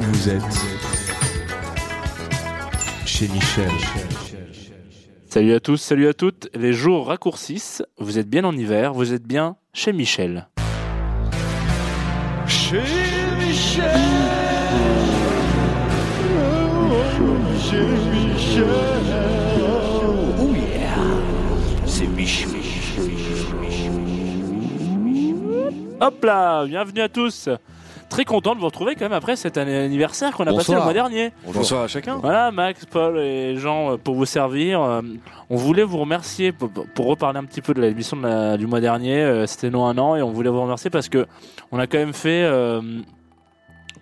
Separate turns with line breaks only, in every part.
Vous êtes chez Michel.
Salut à tous, salut à toutes. Les jours raccourcissent. Vous êtes bien en hiver, vous êtes bien chez Michel.
Chez Michel. Chez Michel.
Hop là, bienvenue à tous. Très content de vous retrouver quand même après cet anniversaire qu'on a passé le
Bonsoir.
mois dernier.
Bonsoir à chacun.
Voilà, Max, Paul et Jean, euh, pour vous servir. Euh, On voulait vous remercier pour, pour reparler un petit peu de l'émission de la- du mois dernier. Euh, C'était nous un an et on voulait vous remercier parce que on a quand même fait euh,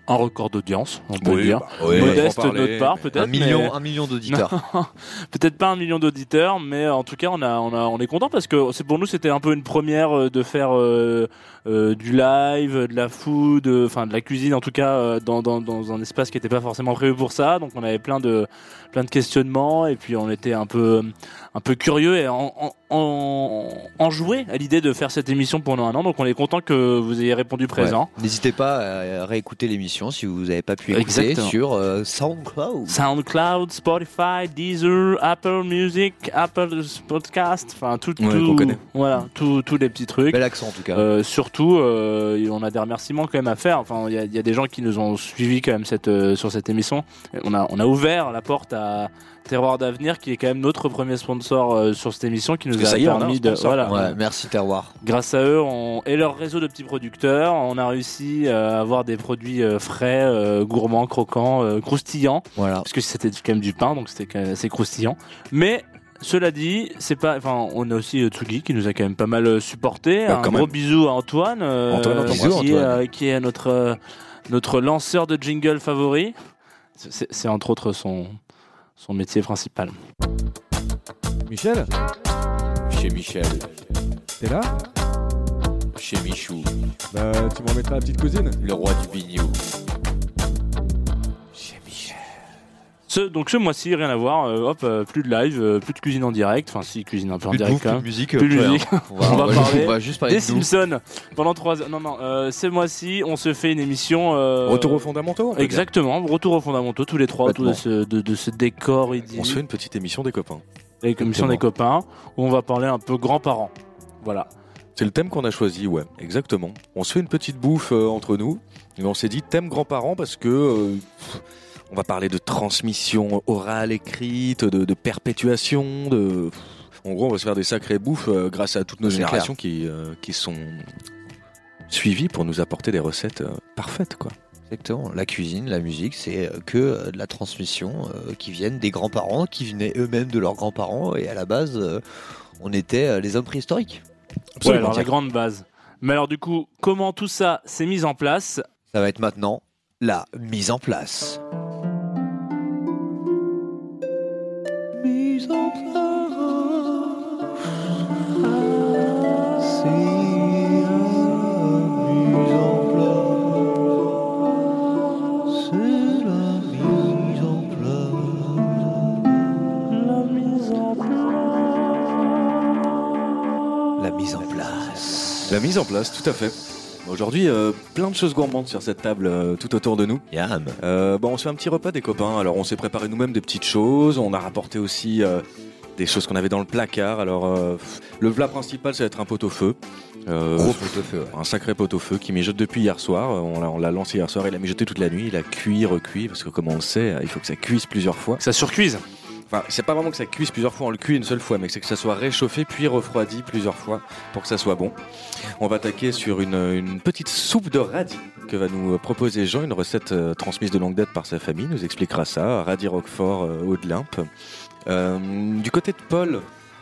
un record d'audience, on peut le dire.
oui,
Modeste de notre part, peut-être.
Un million,
mais-
un million d'auditeurs.
Peut-être pas un million d'auditeurs, mais en tout cas, on, a, on, a, on est content parce que c'est pour nous, c'était un peu une première euh, de faire euh, euh, du live, de la food, euh, enfin de la cuisine, en tout cas, euh, dans, dans, dans un espace qui n'était pas forcément prévu pour ça. Donc, on avait plein de, plein de questionnements et puis on était un peu, un peu curieux et en, en, en, enjoué à l'idée de faire cette émission pendant un an. Donc, on est content que vous ayez répondu présent.
Ouais. N'hésitez pas à réécouter l'émission si vous n'avez pas pu écouter
Exactement.
sur euh, SoundCloud.
SoundCloud, Spotify, Deezer, Apple Music, Apple Podcast, enfin tout,
Ouais,
tout-
qu'on connaît.
voilà, tous tous les petits trucs.
Bel accent en tout cas.
Euh, surtout, euh, on a des remerciements quand même à faire. Enfin, il y, a- il y a des gens qui nous ont suivis quand même cette, euh, sur cette émission. On a, on a ouvert la porte à Terroir d'avenir, qui est quand même notre premier sponsor euh, sur cette émission, qui nous a permis de, voilà,
Ouais, merci Terroir.
grâce à eux on- et leur réseau de petits producteurs, on a réussi à avoir des produits frais, gourmands, croquants, croustillants
Voilà.
parce que c'était quand même du pain, donc c'était assez croustillant. Mais cela dit, c'est pas. Enfin, on a aussi euh, Tsugi qui nous a quand même pas mal euh, supporté.
Bah,
un
quand
gros
même.
bisou à Antoine, euh,
Antoine, on
qui, est,
Antoine.
euh, qui est notre notre lanceur de jingle favori. C'est c'est entre autres son son métier principal.
Michel,
Chez Michel,
t'es là?
Chez Michou,
Bah, tu m'en mettras la petite cousine?
Le roi du bignou.
Ce, donc ce mois-ci, rien à voir. euh, hop, euh, plus de live, euh, plus de cuisine en direct. Enfin, si cuisine un peu en direct quand
plus de musique.
Plus de musique.
On va,
On va parler
on va juste parler
Des
de nous.
Simpsons pendant trois heures. Non, non. ce mois-ci, on se fait une émission.
Retour aux fondamentaux.
Exactement, retour aux fondamentaux, tous les trois autour de ce, de, de ce décor
On se
idyllique,
fait une petite émission des copains.
les commissions des copains, où on va parler un peu grands-parents. Voilà.
C'est le thème qu'on a choisi, ouais, exactement. On se fait une petite bouffe entre nous. Et on s'est dit thème grands-parents parce que pff, on va parler de transmission orale écrite, de, de perpétuation, de. En gros, on va se faire des sacrées bouffes euh, grâce à toutes nos générations qui, euh, qui sont suivies pour nous apporter des recettes euh, parfaites, quoi.
Exactement. La cuisine, la musique, c'est que de la transmission euh, qui viennent des grands-parents, qui venaient eux-mêmes de leurs grands-parents. Et à la base, euh, on était euh, les hommes préhistoriques.
Ouais, alors la grande base. Mais alors du coup, comment tout ça s'est mis en place?
Ça va être maintenant la mise en place. La mise en place. La mise en place,
tout à fait. Aujourd'hui, euh, plein de choses gourmandes sur cette table euh, tout autour de nous.
Yam.
Euh, bon, on se fait un petit repas des copains. Alors, on s'est préparé nous-mêmes des petites choses. On a rapporté aussi euh, des choses qu'on avait dans le placard. Alors, euh, le plat principal, ça va être un pot-au-feu. Euh,
Gros pot-au-feu, ouais.
Un sacré pot-au-feu qui mijote depuis hier soir. On l'a, lancé hier soir. Il a mijoté toute la nuit. Il a cuit, recuit. Parce que, comme on le sait, il faut que ça cuise plusieurs fois.
Ça surcuise.
Enfin, c'est pas vraiment que ça cuise plusieurs fois, on le cuit une seule fois, mais c'est que ça soit réchauffé puis refroidi plusieurs fois pour que ça soit bon. On va attaquer sur une, une petite soupe de radis que va nous proposer Jean, une recette euh, transmise de longue date par sa famille. Il nous expliquera ça. Radis Roquefort euh, haut de limpe. Euh, du côté de Paul,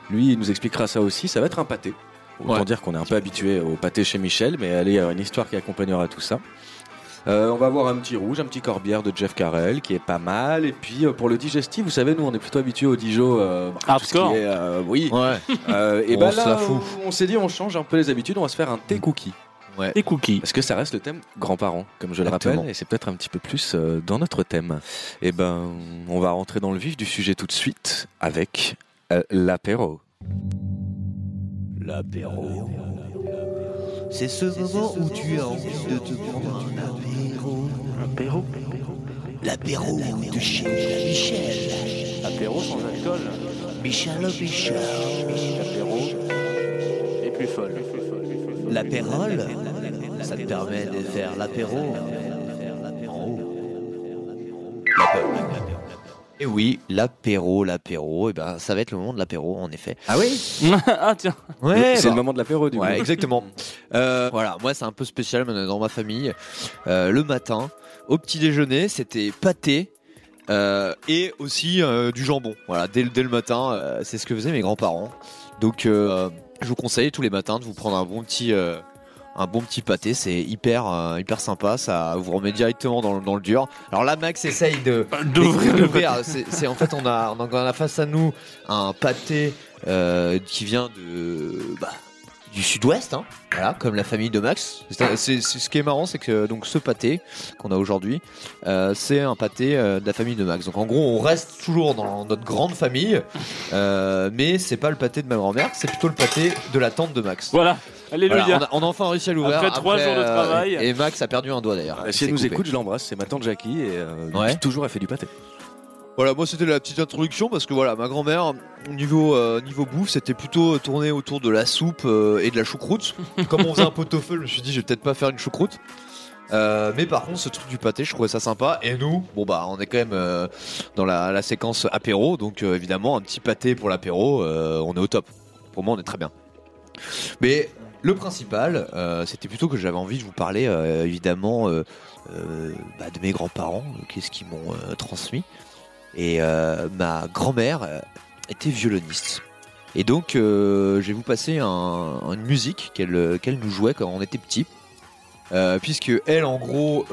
lui, il nous expliquera ça aussi. Ça va être un pâté. Autant
Ouais.
dire qu'on est un peu habitué au pâté chez Michel, mais allez, il y a une histoire qui accompagnera tout ça. Euh, on va avoir un petit rouge, un petit corbière de Jeff Carell qui est pas mal. Et puis euh, pour le digestif, vous savez, nous on est plutôt habitué au Dijon. Euh, bah,
Hardcore.
est, euh, oui.
Ouais.
Euh, et ben là, on, on s'est dit, on change un peu les habitudes. On va se faire un thé cookie.
Des cookies.
Parce que ça reste le thème grands-parents, comme je le
Exactement.
rappelle, et c'est peut-être un petit peu plus euh, dans notre thème. Et ben, on va rentrer dans le vif du sujet tout de suite avec euh, l'apéro.
L'apéro. C'est ce moment où tu as envie de te prendre un apéro.
Apéro
L'apéro de chez Michel.
Apéro sans alcool.
Michel Michel.
Apéro. Et plus folle.
L'apérole, ça te permet de faire l'apéro en haut. Et oui, l'apéro, l'apéro, et ben ça va être le moment de l'apéro en effet. Ah oui
ah tiens.
Ouais,
C'est
bah,
le moment de l'apéro du coup.
Exactement. Euh, voilà, moi c'est un peu spécial mais dans ma famille. Euh, le matin, au petit déjeuner, c'était pâté. euh, et aussi euh, du jambon. Voilà, dès, le- dès le matin, euh, c'est ce que faisaient mes grands-parents. Donc, euh, je vous conseille tous les matins de vous prendre un bon petit, euh, un bon petit pâté. C'est hyper, euh, hyper sympa. Ça vous remet directement dans, le- dans le dur. Alors là, Max essaye de
D'ouvrir.
C'est en fait, on a, on a face à nous un pâté euh, qui vient de bah, du sud-ouest, hein, voilà, comme la famille de Max. C'est- ce qui est marrant, c'est que donc ce pâté qu'on a aujourd'hui, euh, c'est un pâté euh, de la famille de Max. Donc en gros, on reste toujours dans notre grande famille, euh, mais c'est pas le pâté de ma grand-mère, c'est plutôt le pâté de la tante de Max.
Voilà. Alléluia.
Voilà, on, a, on a enfin réussi à l'ouvrir.
Après trois jours de travail.
Et Max a perdu un doigt d'ailleurs.
Ah, Si elle nous
coupé.
écoute, je l'embrasse. C'est ma tante Jackie et euh,
Ouais.
qui toujours a fait du pâté.
Voilà, moi c'était la petite introduction parce que voilà, ma grand-mère, niveau, euh, niveau bouffe, c'était plutôt tourné autour de la soupe euh, et de la choucroute. Comme on faisait un pot-au-feu, je me suis dit, je vais peut-être pas faire une choucroute. Euh, mais par contre, ce truc du pâté, je trouvais ça sympa. Et nous, bon bah, on est quand même euh, dans la, la séquence apéro, donc euh, évidemment, un petit pâté pour l'apéro, euh, on est au top. Pour moi, on est très bien. Mais le principal, euh, c'était plutôt que j'avais envie de vous parler, euh, évidemment, euh, bah, de mes grands-parents, qu'est-ce qu'ils m'ont transmis. Et ma grand-mère était violoniste. Et donc, je vais vous passer un- une musique qu'elle nous jouait quand on était petit. Puisque elle, en gros,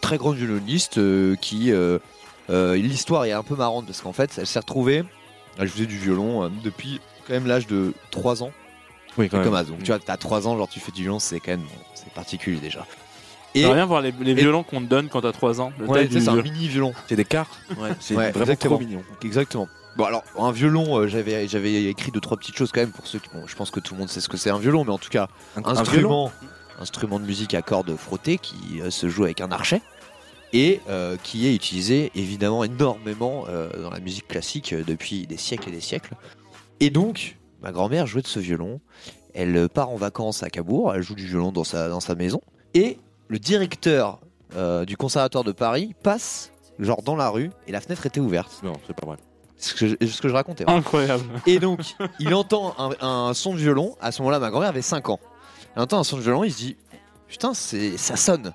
très grande violoniste, qui l'histoire est un peu marrante parce qu'en fait, elle s'est retrouvée. Elle faisait du violon depuis quand même l'âge de 3 ans.
Oui, quand
Comme As. Donc, tu vois, t'as 3 ans, genre tu fais du violon, c'est quand même bon, c'est particulier déjà.
Et... Rien voir les, les violons qu'on te donne quand t'as 3 ans. Le
ouais, c'est un mini violon.
C'est des quarts. Ouais, c'est
Ouais,
vraiment
exactement.
trop mignon.
Exactement. Bon alors un violon, euh, j'avais j'avais écrit deux trois petites choses quand même pour ceux qui bon, je pense que tout le monde sait ce que c'est un violon, mais en tout cas
Un,
instrument instrument de musique à cordes frottées qui euh, se joue avec un archet et euh, qui est utilisé évidemment énormément euh, dans la musique classique euh, depuis des siècles et des siècles. Et donc ma grand-mère jouait de ce violon. Elle euh, part en vacances à Cabourg, elle joue du violon dans sa dans sa maison et le directeur euh, du conservatoire de Paris passe genre dans la rue et la fenêtre était ouverte.
Non, c'est pas vrai.
C'est ce que je, ce que je racontais. hein.
Incroyable.
Et donc, il entend un, un son de violon. À ce moment-là, ma grand-mère avait 5 ans. Il entend un son de violon, il se dit Putain, c'est, ça sonne.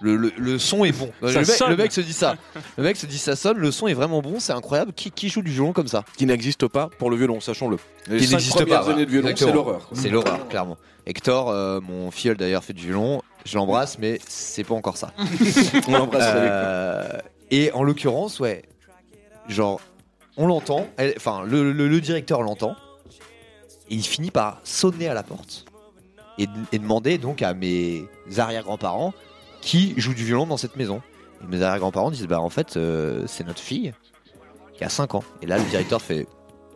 Le, le- le son est bon. Le, mec,
sonne.
le mec se dit ça. Le mec se dit ça sonne, le son est vraiment bon, c'est incroyable. Qui, qui joue du violon comme ça?
Qui n'existe pas pour le violon, sachons-le.
Qui n'existe pas, voilà.
années de violon, c'est l'horreur.
C'est l'horreur, clairement. Hector, euh, mon filleul d'ailleurs, fait du violon. Je l'embrasse, mais c'est pas encore ça.
On l'embrasse avec
Euh, et en l'occurrence, ouais, genre, on l'entend, elle- enfin, le, le- le directeur l'entend, et il finit par sonner à la porte et, et demander donc à mes arrière-grands-parents qui joue du violon dans cette maison. Et mes arrière-grands-parents disent, bah en fait, euh, c'est notre fille qui a 5 ans. Et là, le directeur fait,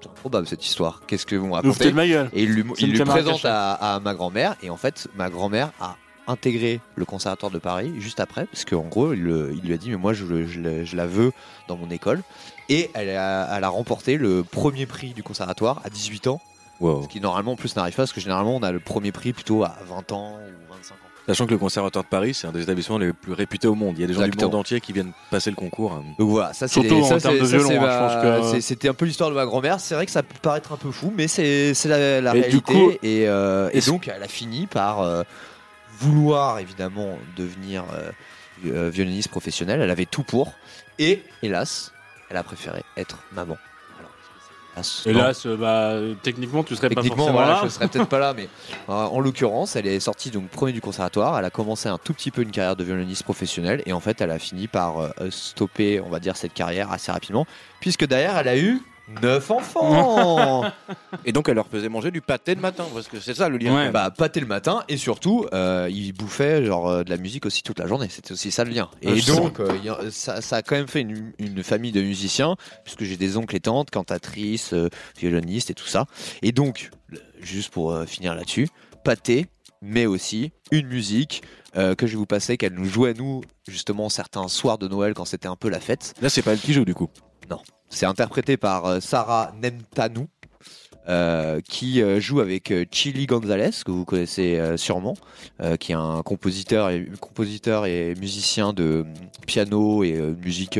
c'est improbable cette histoire, qu'est-ce que vous me racontez
de ma gueule.
et il lui, il lui présente à, à ma grand-mère. Et en fait, ma grand-mère a intégré le conservatoire de Paris juste après. Parce qu'en gros, il, il lui a dit Mais moi, je, la- je la veux dans mon école. Et elle a, elle a remporté le premier prix du conservatoire à 18 ans.
Wow.
Ce qui normalement en plus n'arrive pas. Parce que généralement, on a le premier prix plutôt à 20 ans ou 25 ans.
Sachant que le Conservatoire de Paris, c'est un des établissements les plus réputés au monde. Il y a des gens du monde entier qui viennent passer le concours.
Donc voilà, ça c'est
Surtout
les-
en
ça,
termes de violon, hein,
ma-
je pense que-
C'était un peu l'histoire de ma grand-mère. C'est vrai que ça peut paraître un peu fou, mais c'est la, la
Et du
réalité.
coup-
et, euh, et donc, elle a fini par euh, vouloir évidemment devenir euh, violoniste professionnelle. Elle avait tout pour. Et hélas, elle a préféré être maman. Hélas,
euh, bah, techniquement, tu serais pas forcément
voilà,
là.
je serais peut-être pas là, mais euh, en l'occurrence, elle est sortie donc premier du conservatoire. Elle a commencé un tout petit peu une carrière de violoniste professionnelle et en fait, elle a fini par euh, stopper, on va dire, cette carrière assez rapidement, puisque derrière, elle a eu neuf enfants.
Et donc, elle leur faisait manger du pâté le matin, parce que c'est ça le lien.
Ouais.
bah, pâté le matin et surtout, euh, il bouffait genre euh, de la musique aussi toute la journée. C'était aussi ça le lien. Et
je
donc, euh, il y a- ça, ça a quand même fait une, une famille de musiciens, puisque j'ai des oncles et tantes, cantatrices, euh, violonistes et tout ça. Et donc, le- juste pour euh, finir là-dessus, pâté, mais aussi une musique euh, que je vais vous passer, qu'elle nous jouait nous justement certains soirs de Noël quand c'était un peu la fête.
Là, c'est pas elle qui joue du coup.
C'est interprété par euh, Sarah Nemtanou. euh, qui euh, joue avec euh, Chili Gonzalez que vous connaissez sûrement qui est un compositeur et compositeur et musicien de euh, piano et musique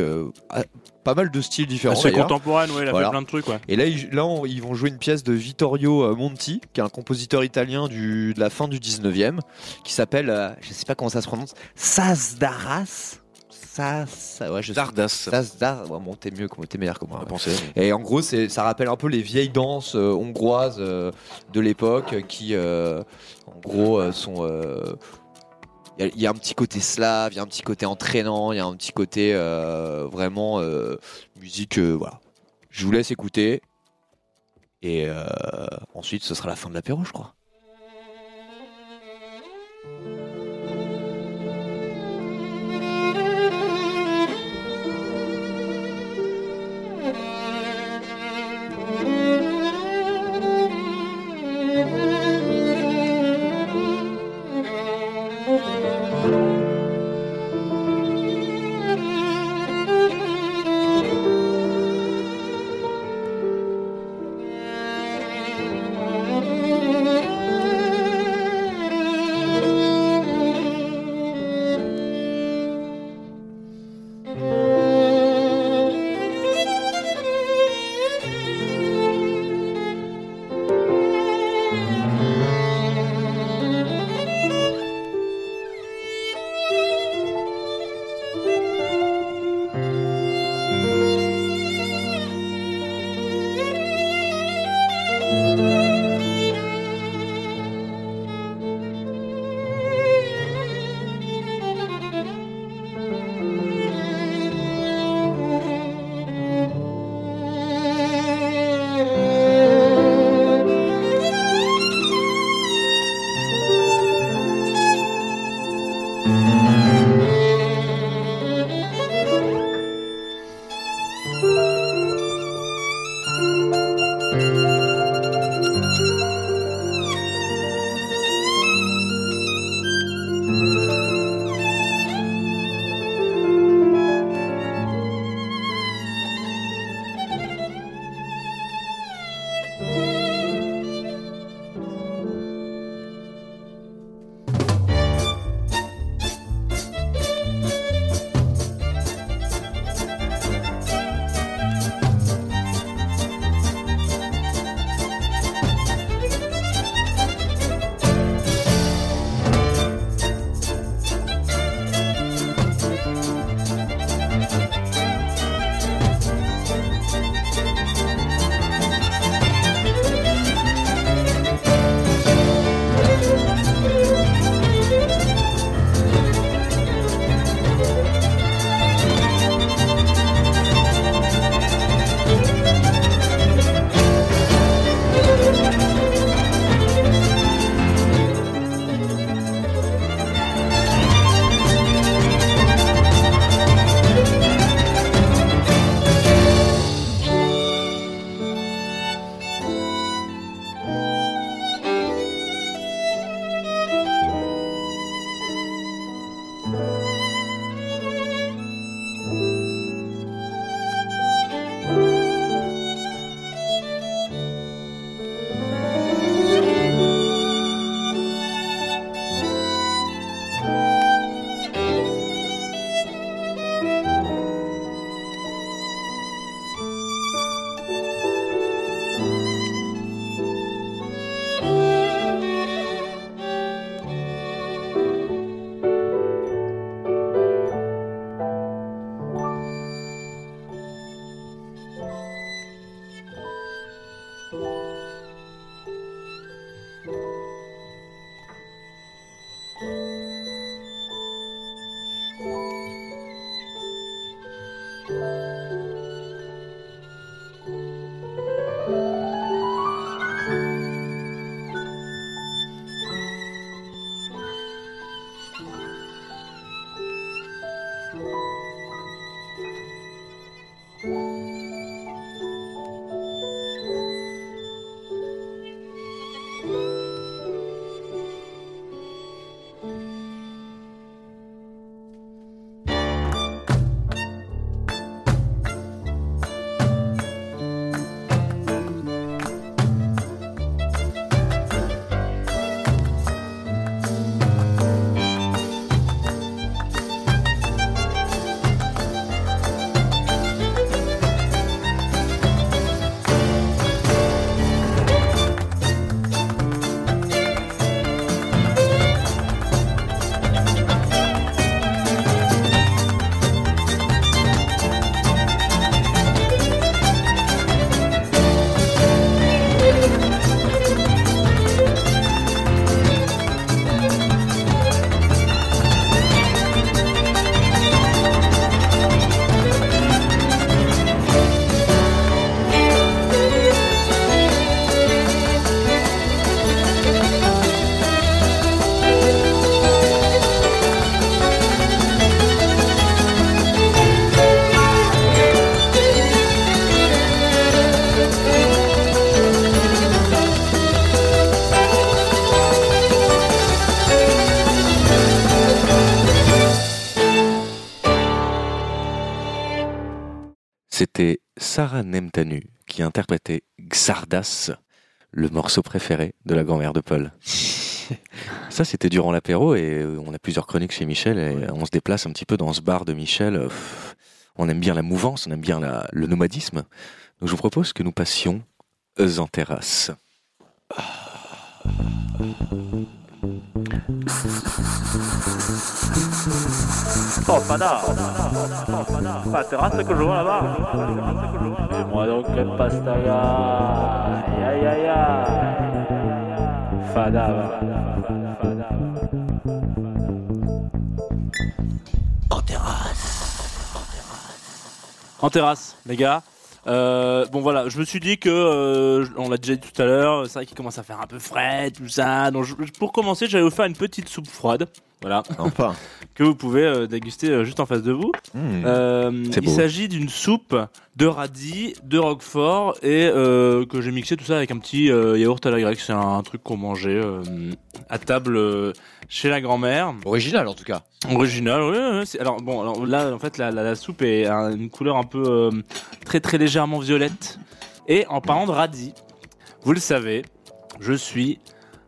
pas mal de styles différents d'ailleurs.
contemporaine, ouais, il a
Voilà.
fait plein de trucs, ouais.
Et là, ils, là on- ils vont jouer une pièce de Vittorio Monti, qui est un compositeur italien du, de la fin du 19e, qui s'appelle, je sais pas comment ça se prononce, Sasdaras. Sas, ouais, je.
Dardas.
Ouais, bon, t'es mieux, t'es meilleur que moi. Ouais.
pensait.
Et en gros, c'est, ça rappelle un peu les vieilles danses euh, hongroises euh, de l'époque, qui, euh, en gros, sont. Il y, y a un petit côté slave, il y a un petit côté entraînant, il y a un petit côté vraiment musique. voilà. Je vous laisse écouter. Et ensuite, ce sera la fin de l'apéro, je crois.
Qui interprétait Xardas, le morceau préféré de la grand-mère de Paul. Ça, c'était durant l'apéro et euh, on a plusieurs chroniques chez Michel et on se déplace un petit peu dans ce bar de Michel. Euh, On aime bien la mouvance, on aime bien la- le nomadisme. Donc je vous propose que nous passions en terrasse.
Fada Pas terrasse que je vois là-bas. Et moi donc le pastaga. Aïe aïe aïe Fada Fada En terrasse, les gars. Euh, bon voilà, je me suis dit que euh, on l'a déjà dit tout à l'heure, c'est vrai qu'il commence à faire un peu frais, tout ça. Donc je- pour commencer, j'allais vous faire une petite soupe froide, voilà,
Enfin.
que vous pouvez euh, déguster euh, juste en face de vous.
Hmm.
Euh, il s'agit d'une soupe de radis, de roquefort et que j'ai mixé tout ça avec un petit yaourt à la grecque. C'est un, truc qu'on mangeait à table chez la grand-mère.
Original en tout cas.
Original, oui. Alors bon, alors là en fait la, la, la soupe est une couleur un peu très très légèrement violette. Et en parlant de radis, vous le savez, je suis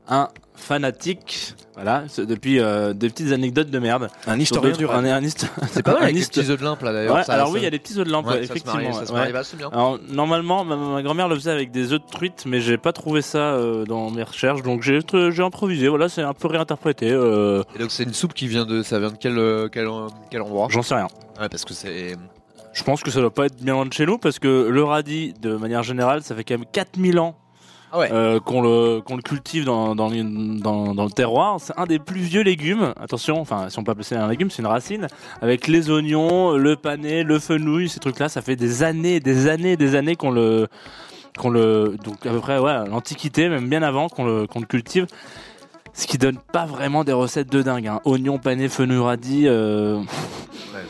un fanatique. Voilà, c'est depuis euh, des petites anecdotes de merde.
Un historien du
histo-
C'est pas mal les petits œufs de limpe là d'ailleurs.
Ouais, alors
ça-
oui, il y a des petits œufs de lampe,
Ouais,
ouais,
ça se marie,
effectivement.
ça se
ouais.
marie, bah, c'est bien.
Alors normalement, ma, ma grand-mère le faisait avec des œufs de truite, mais j'ai pas trouvé ça euh, dans mes recherches, donc j'ai j'ai improvisé. Voilà, c'est un peu réinterprété. euh,
Et donc c'est une soupe qui vient de, ça vient de quel, euh, quel, euh, quel endroit?
J'en sais rien.
Ouais, parce que c'est.
Je pense que ça doit pas être bien loin de chez nous, parce que le radis, de manière générale, ça fait quand même 4000 ans
Ah ouais.
euh, qu'on le, qu'on le cultive dans, dans, le- dans, dans le terroir. C'est un des plus vieux légumes. Attention, enfin, si on peut appeler ça un légume, c'est une racine. Avec les oignons, le panais, le fenouil, ces trucs-là, ça fait des années, des années, des années qu'on le, qu'on le, donc à peu près, ouais, l'Antiquité, même bien avant qu'on le, qu'on le cultive. Ce qui donne pas vraiment des recettes de dingue. Hein. Oignons, panais, fenouil, radis. Euh... Ouais,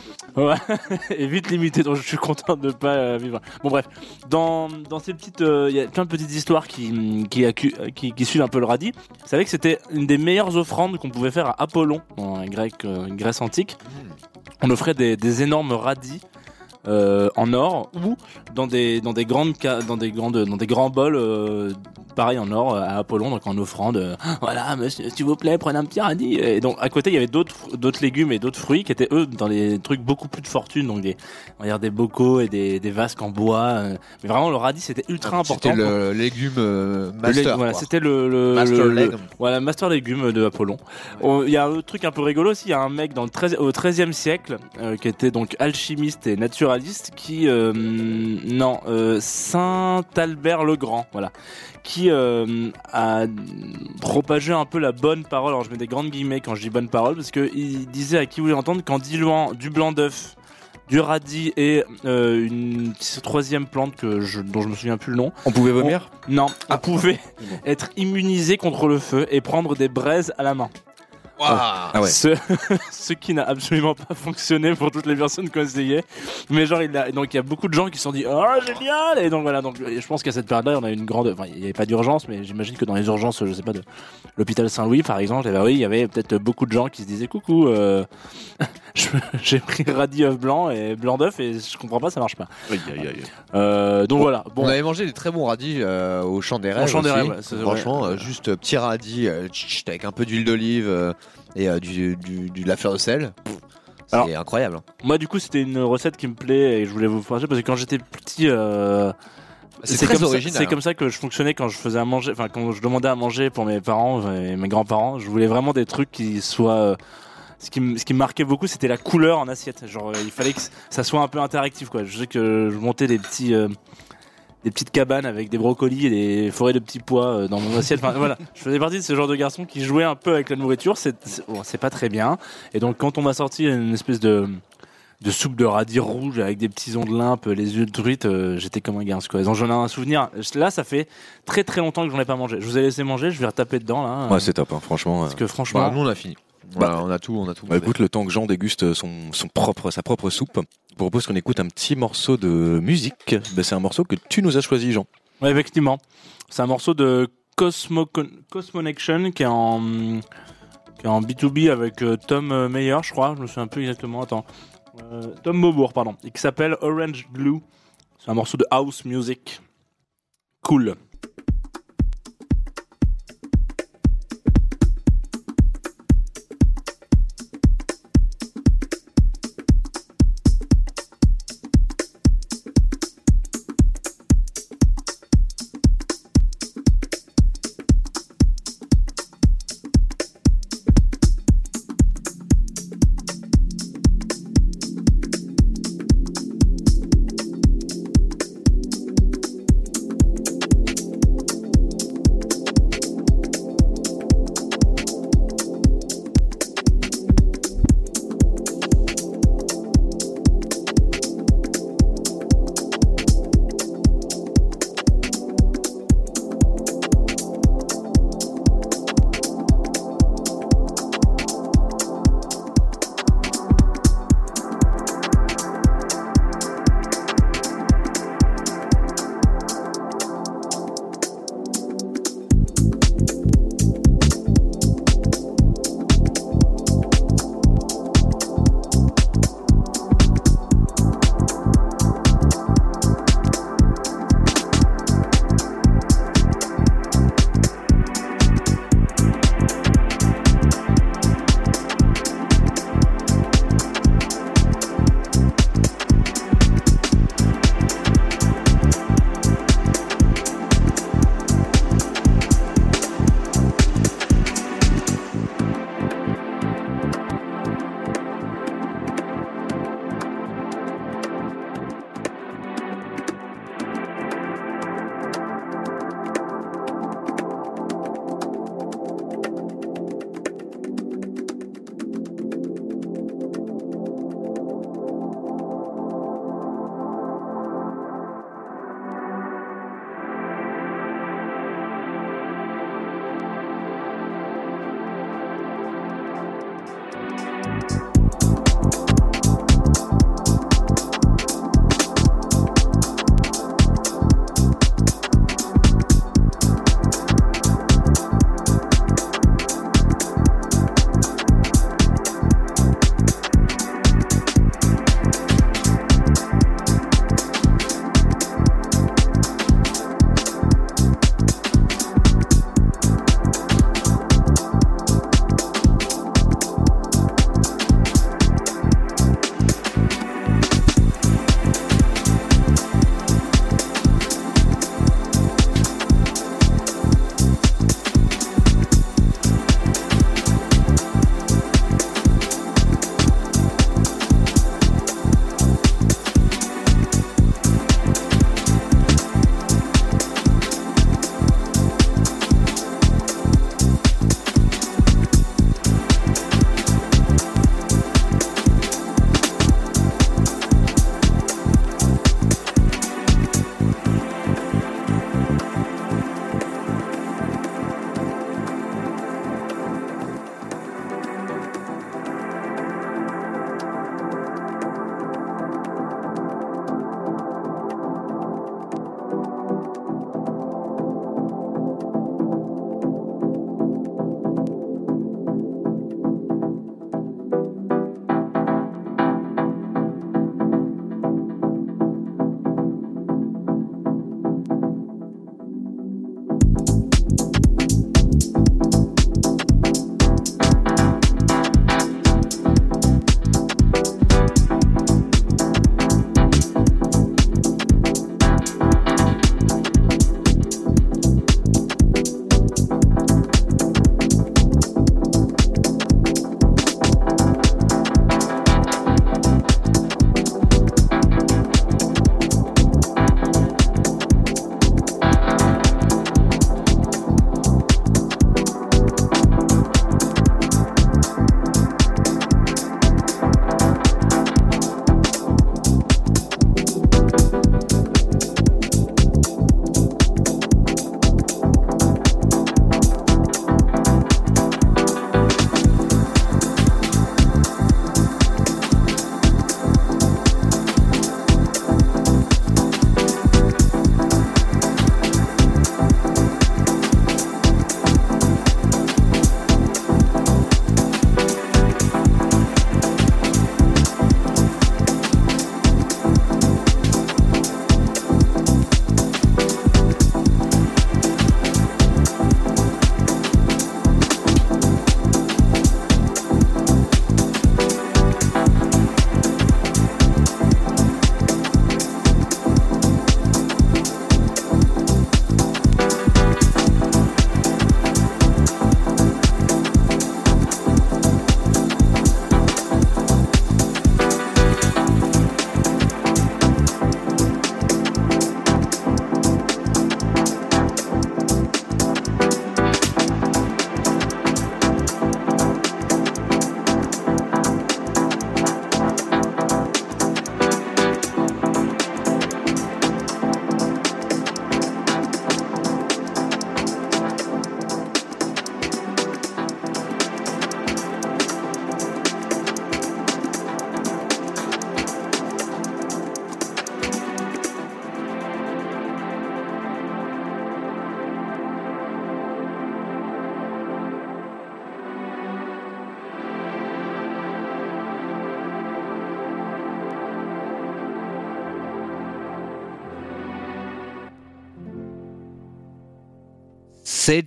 et vite limité, donc je suis content de ne pas euh, vivre. Bon bref, dans, dans ces petites, euh, il y a plein de petites histoires qui, qui, qui, qui suivent un peu le radis. Vous savez que c'était une des meilleures offrandes qu'on pouvait faire à Apollon, en grec, euh, Grèce antique. On offrait des, des énormes radis euh, en or ou dans des, dans des grandes, dans des grandes, dans des grands bols, euh, pareil en or euh, à Apollon, donc en offrande. euh, voilà, monsieur, s'il vous plaît, prenez un petit radis. Et donc à côté, il y avait d'autres, d'autres légumes et d'autres fruits qui étaient eux dans des trucs beaucoup plus de fortune, donc des, on va dire des bocaux et des, des vasques en bois. mais vraiment, le radis c'était ultra important.
C'était le légume
Le
master.
lég- voilà, c'était le, le,
Master
le-
leg.
le- voilà, master légume de Apollon. Oh, Il y a un truc un peu rigolo aussi. Il y a un mec dans le 13, au XIIIe siècle qui était donc alchimiste et naturaliste qui, euh, non, euh, Saint Albert le Grand, voilà, qui euh, a propagé un peu la bonne parole. Alors je mets des grandes guillemets quand je dis bonne parole parce que il disait à qui voulait entendre qu'en diluant du blanc d'œuf du radis et euh, une troisième plante que je, dont je me souviens plus le nom.
On pouvait vomir?
Non, on pouvait être immunisé contre le feu et prendre des braises à la main.
Waouh.
Ah ouais.
Ce, ce qui n'a absolument pas fonctionné pour toutes les personnes qu'on essayait. Mais genre, il a, donc il y a beaucoup de gens qui se sont dit Oh génial Et donc voilà, donc je pense qu'à cette période-là, on a eu une grande. Enfin, il n'y avait pas d'urgence, mais j'imagine que dans les urgences, je sais pas, de l'hôpital Saint-Louis par exemple, eh ben oui, il y avait peut-être beaucoup de gens qui se disaient Coucou, euh, j'ai pris radis œuf blanc et blanc d'œuf et je comprends pas, ça marche pas. Euh, donc voilà, bon.
On avait mangé des très bons radis euh, au champ des rêves.
Champ des
aussi.
Rêves, ouais,
Franchement,
ouais.
euh, juste petit radis euh, avec un peu d'huile d'olive euh, et euh, du, du- du- de la fleur de sel. Pff, C'est incroyable. hein.
Moi, du coup, c'était une recette qui me plaît et je voulais vous partager parce que quand j'étais petit, euh,
C'est très
comme
original.
Ça, c'est
hein.
comme ça que je fonctionnais quand je faisais à manger, enfin quand je demandais à manger pour mes parents et mes grands-parents. Je voulais vraiment des trucs qui soient. euh, ce qui, me- ce qui me marquait beaucoup, c'était la couleur en assiette. Genre, euh, il fallait que ça soit un peu interactif, quoi. Je sais que je montais des petits. euh, des petites cabanes avec des brocolis et des forêts de petits pois euh, dans mon assiette. Enfin, voilà, je faisais partie de ce genre de garçon qui jouait un peu avec la nourriture. C'est bon, c'est pas très bien. Et donc, quand on m'a sorti une espèce de de soupe de radis rouge avec des petits ongles limpes, les yeux de truite, euh, j'étais comme un gamin. Quoi. Donc j'en ai un souvenir. Là, ça fait très très longtemps que j'en ai pas mangé. Je vous ai laissé manger, je vais retaper dedans là.
Ouais, c'est top, hein, franchement.
parce
euh.
que franchement,
Voilà, nous on a fini. Voilà, on a tout, on a tout.
Bah, écoute, le temps que Jean déguste son, son propre, sa propre soupe, je vous propose qu'on écoute un petit morceau de musique. Bah, c'est un morceau que tu nous as choisi, Jean.
Ouais, effectivement, c'est un morceau de Cosmo Cosmonection qui est en qui est en B2B avec euh, Tom euh, Meyer, je crois. Je me souviens un peu exactement. Attends, Euh, Tom Maubourg, pardon, et qui s'appelle Orange Glue. C'est un morceau de house music. Cool.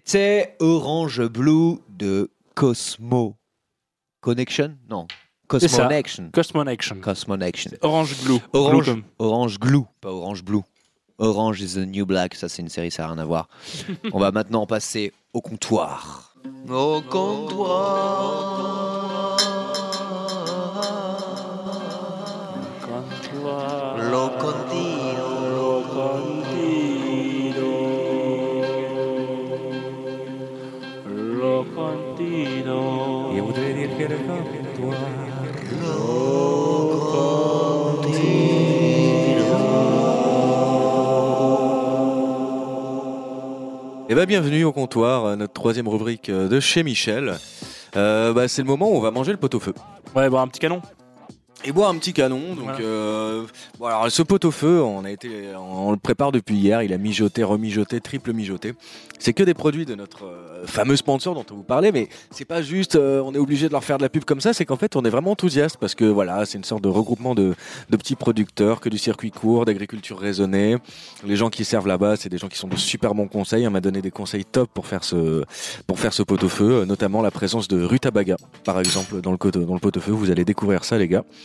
C'était Orange Blue de Cosmo Connection? Non,
C'est.
Cosmonection.
Cosmonection.
Cosmonection.
Orange Glue.
Orange,
Glue
Orange Glue, pas Orange Blue. Orange is the New Black, ça c'est une série, ça n'a rien à voir. On va maintenant passer au comptoir. Au comptoir.
Eh ben bienvenue au comptoir, euh, notre troisième rubrique euh, de chez Michel. Euh, bah, c'est le moment où on va manger le pot-au-feu.
Ouais, bon, un petit canon.
Et boire un petit canon. Donc,
Voilà.
euh, bon, alors, ce pot-au-feu, on a été, on le prépare depuis hier. Il a mijoté, remijoté, triple mijoté. C'est que des produits de notre euh, fameux sponsor dont on vous parlait, mais c'est pas juste, euh, on est obligé de leur faire de la pub comme ça. C'est qu'en fait, on est vraiment enthousiaste parce que voilà, c'est une sorte de regroupement de, de petits producteurs, que du circuit court, d'agriculture raisonnée. Les gens qui servent là-bas, c'est des gens qui sont de super bons conseils. On m'a donné des conseils top pour faire ce, pour faire ce pot-au-feu, euh, notamment la présence de rutabaga, par exemple, dans le, dans le pot-au-feu. Vous allez découvrir ça, les gars.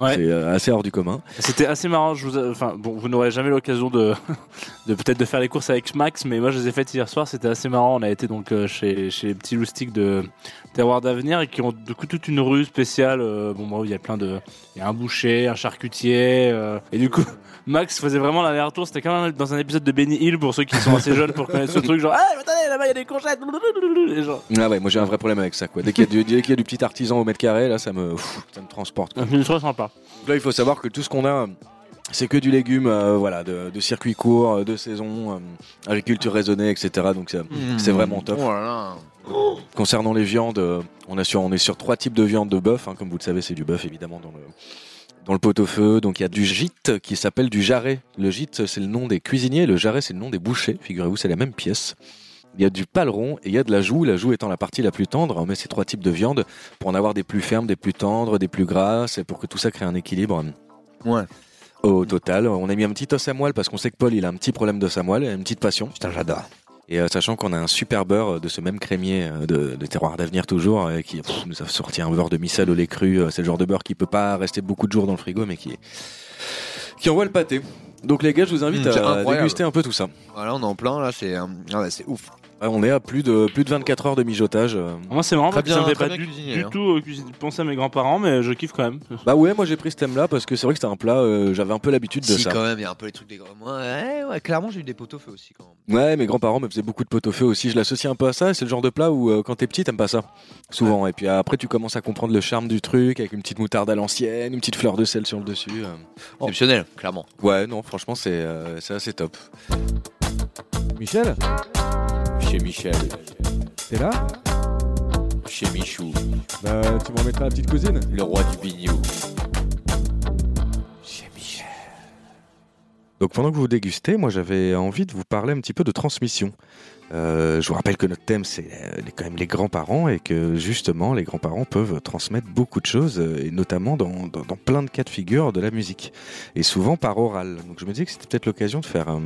Ouais.
C'est euh, assez hors du commun.
C'était assez marrant. Je vous, enfin, bon, vous n'aurez jamais l'occasion de, de peut-être de faire les courses avec Max, mais moi je les ai faites hier soir. C'était assez marrant. On a été donc euh, chez chez les petits loustiques de Terroir d'avenir et qui ont du coup toute une rue spéciale. euh, bon, moi il y a plein de, il y a un boucher, un charcutier, euh, et du coup. Max faisait vraiment l'aller-retour, c'était quand même dans un épisode de Benny Hill pour ceux qui sont assez jeunes pour connaître ce truc, genre, ah, mais attendez, là-bas il y a des et genre,
Ah ouais, moi j'ai un vrai problème avec ça. Quoi. Dès qu'il y, a du- dès qu'il y a du petit artisan au mètre carré, là, ça me, pff, ça me transporte. quoi.
c'est
Donc Là, il faut savoir que tout ce qu'on a, c'est que du légume, euh, voilà, de, de circuit court, euh, de saison, euh, agriculture raisonnée, etc. Donc ça- c'est vraiment top.
Oh.
Concernant les viandes, euh, on, a sur, on est sur trois types de viande de bœuf. hein. comme vous le savez, c'est du bœuf évidemment dans le, dans le pot-au-feu. Donc il y a du gîte qui s'appelle du jarret. Le gîte, c'est le nom des cuisiniers. Le jarret, c'est le nom des bouchers. Figurez-vous, c'est la même pièce. Il y a du paleron et il y a de la joue. La joue étant la partie la plus tendre. On met ces trois types de viande pour en avoir des plus fermes, des plus tendres, des plus grasses et pour que tout ça crée un équilibre.
Ouais.
Au total, on a mis un petit os à moelle parce qu'on sait que Paul il a un petit problème d'os à moelle, une petite passion.
Putain, j'adore.
Et euh, sachant qu'on a un super beurre de ce même crémier euh, de, de terroir d'avenir toujours, euh, qui pff, nous a sorti un beurre de micelle au lait cru. euh, C'est le genre de beurre qui peut pas rester beaucoup de jours dans le frigo, mais qui qui envoie le pâté. Donc les gars, je vous invite
Mmh,
à
incroyable.
déguster un peu tout ça.
Voilà, on est en plein là, c'est euh, ah ouais, c'est ouf.
Ouais, on est à plus de plus de 24 heures de mijotage. euh.
Moi c'est marrant parce que ça me fait pas du,
hein.
tout euh, penser à mes grands-parents, mais je kiffe quand même.
Bah ouais, moi j'ai pris ce thème-là parce que c'est vrai que c'était un plat, euh, j'avais un peu l'habitude de
Si
ça.
quand même, il y a un peu les trucs des grands. Moi, ouais, ouais, clairement, j'ai eu des poteaux feu aussi quand même.
Ouais, mes grands-parents me faisaient beaucoup de pot au feu aussi. Je l'associe un peu à ça. et C'est le genre de plat où, euh, quand t'es petit, t'aimes pas ça. Souvent. Et puis après, tu commences à comprendre le charme du truc avec une petite moutarde à l'ancienne, une petite fleur de sel sur le dessus. euh. Oh.
Exceptionnel, clairement.
Ouais, non, franchement, c'est euh, c'est assez top.
Michel,
Chez Michel,
t'es là?
Chez Michou,
Bah, tu m'en mettras la petite cousine
le roi du bignou. Chez Michel.
Donc pendant que vous dégustez, moi j'avais envie de vous parler un petit peu de transmission. Euh, je vous rappelle que notre thème c'est euh, quand même les grands-parents et que justement les grands-parents peuvent transmettre beaucoup de choses euh, et notamment dans, dans, dans plein de cas de figure de la musique et souvent par oral. Donc je me disais que c'était peut-être l'occasion de faire un,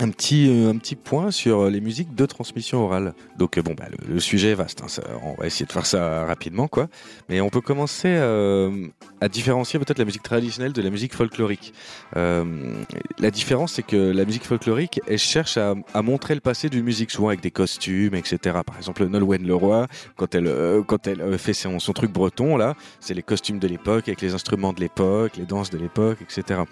un petit, euh, un petit point sur les musiques de transmission orale. Donc euh, bon, bah, le, sujet est vaste, hein, on va essayer de faire ça rapidement quoi. Mais on peut commencer euh, à différencier peut-être la musique traditionnelle de la musique folklorique. Euh, la différence, c'est que la musique folklorique, elle cherche à, montrer le passé d'une musique, souvent avec des costumes, etc. Par exemple, Nolwenn Leroy, quand elle, euh, quand elle euh, fait son, son truc breton, là, c'est les costumes de l'époque, avec les instruments de l'époque, les danses de l'époque, etc.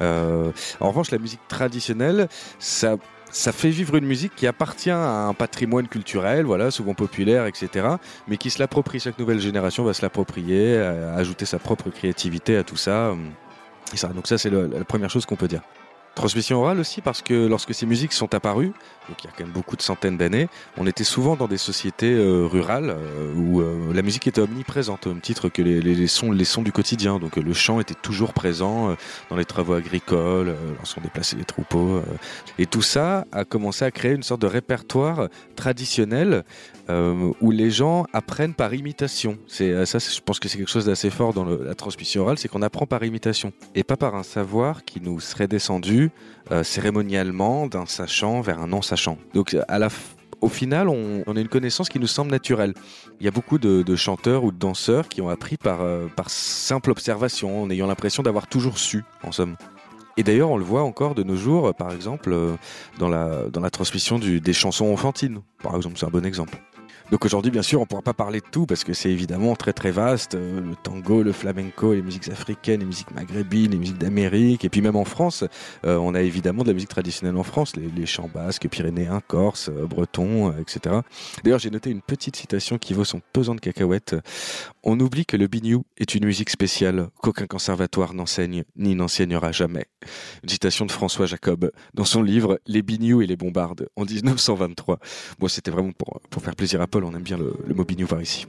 Euh, en revanche, la musique traditionnelle, ça, ça fait vivre une musique qui appartient à un patrimoine culturel, voilà, souvent populaire, etc., mais qui se l'approprie. Chaque nouvelle génération va se l'approprier, euh, ajouter sa propre créativité à tout ça. euh, et ça, donc ça, c'est la première chose qu'on peut dire. Transmission orale aussi parce que lorsque ces musiques sont apparues, donc il y a quand même beaucoup de centaines d'années, on était souvent dans des sociétés euh, rurales euh, où euh, la musique était omniprésente, au même titre que les, sons, du quotidien. Donc le chant était toujours présent dans les travaux agricoles, lorsqu'on déplaçait les troupeaux. et tout ça a commencé à créer une sorte de répertoire traditionnel où les gens apprennent par imitation. C'est ça, je pense que c'est quelque chose d'assez fort dans la transmission orale, c'est qu'on apprend par imitation et pas par un savoir qui nous serait descendu euh, cérémonialement d'un sachant vers un non sachant. Donc à la au final, on, a une connaissance qui nous semble naturelle. Il y a beaucoup de, chanteurs ou de danseurs qui ont appris par, euh, par simple observation, en ayant l'impression d'avoir toujours su, en somme. Et d'ailleurs, on le voit encore de nos jours, euh, par exemple, dans la, transmission des chansons enfantines. Par exemple, c'est un bon exemple. Donc aujourd'hui, bien sûr, on pourra pas parler de tout parce que c'est évidemment très très vaste. Euh, Le tango, le flamenco, les musiques africaines, les musiques maghrébines, les musiques d'Amérique. Et puis même en France, euh, on a évidemment de la musique traditionnelle en France, les, chants basques, pyrénéens, corses, euh, bretons, euh, etc. D'ailleurs, j'ai noté une petite citation qui vaut son pesant de cacahuètes. On oublie que le biniou est une musique spéciale qu'aucun conservatoire n'enseigne ni n'enseignera jamais. Une citation de François Jacob dans son livre Les biniou et les bombardes en 1923. Bon, c'était vraiment pour, pour faire plaisir à On aime bien le, le mot biniou par ici.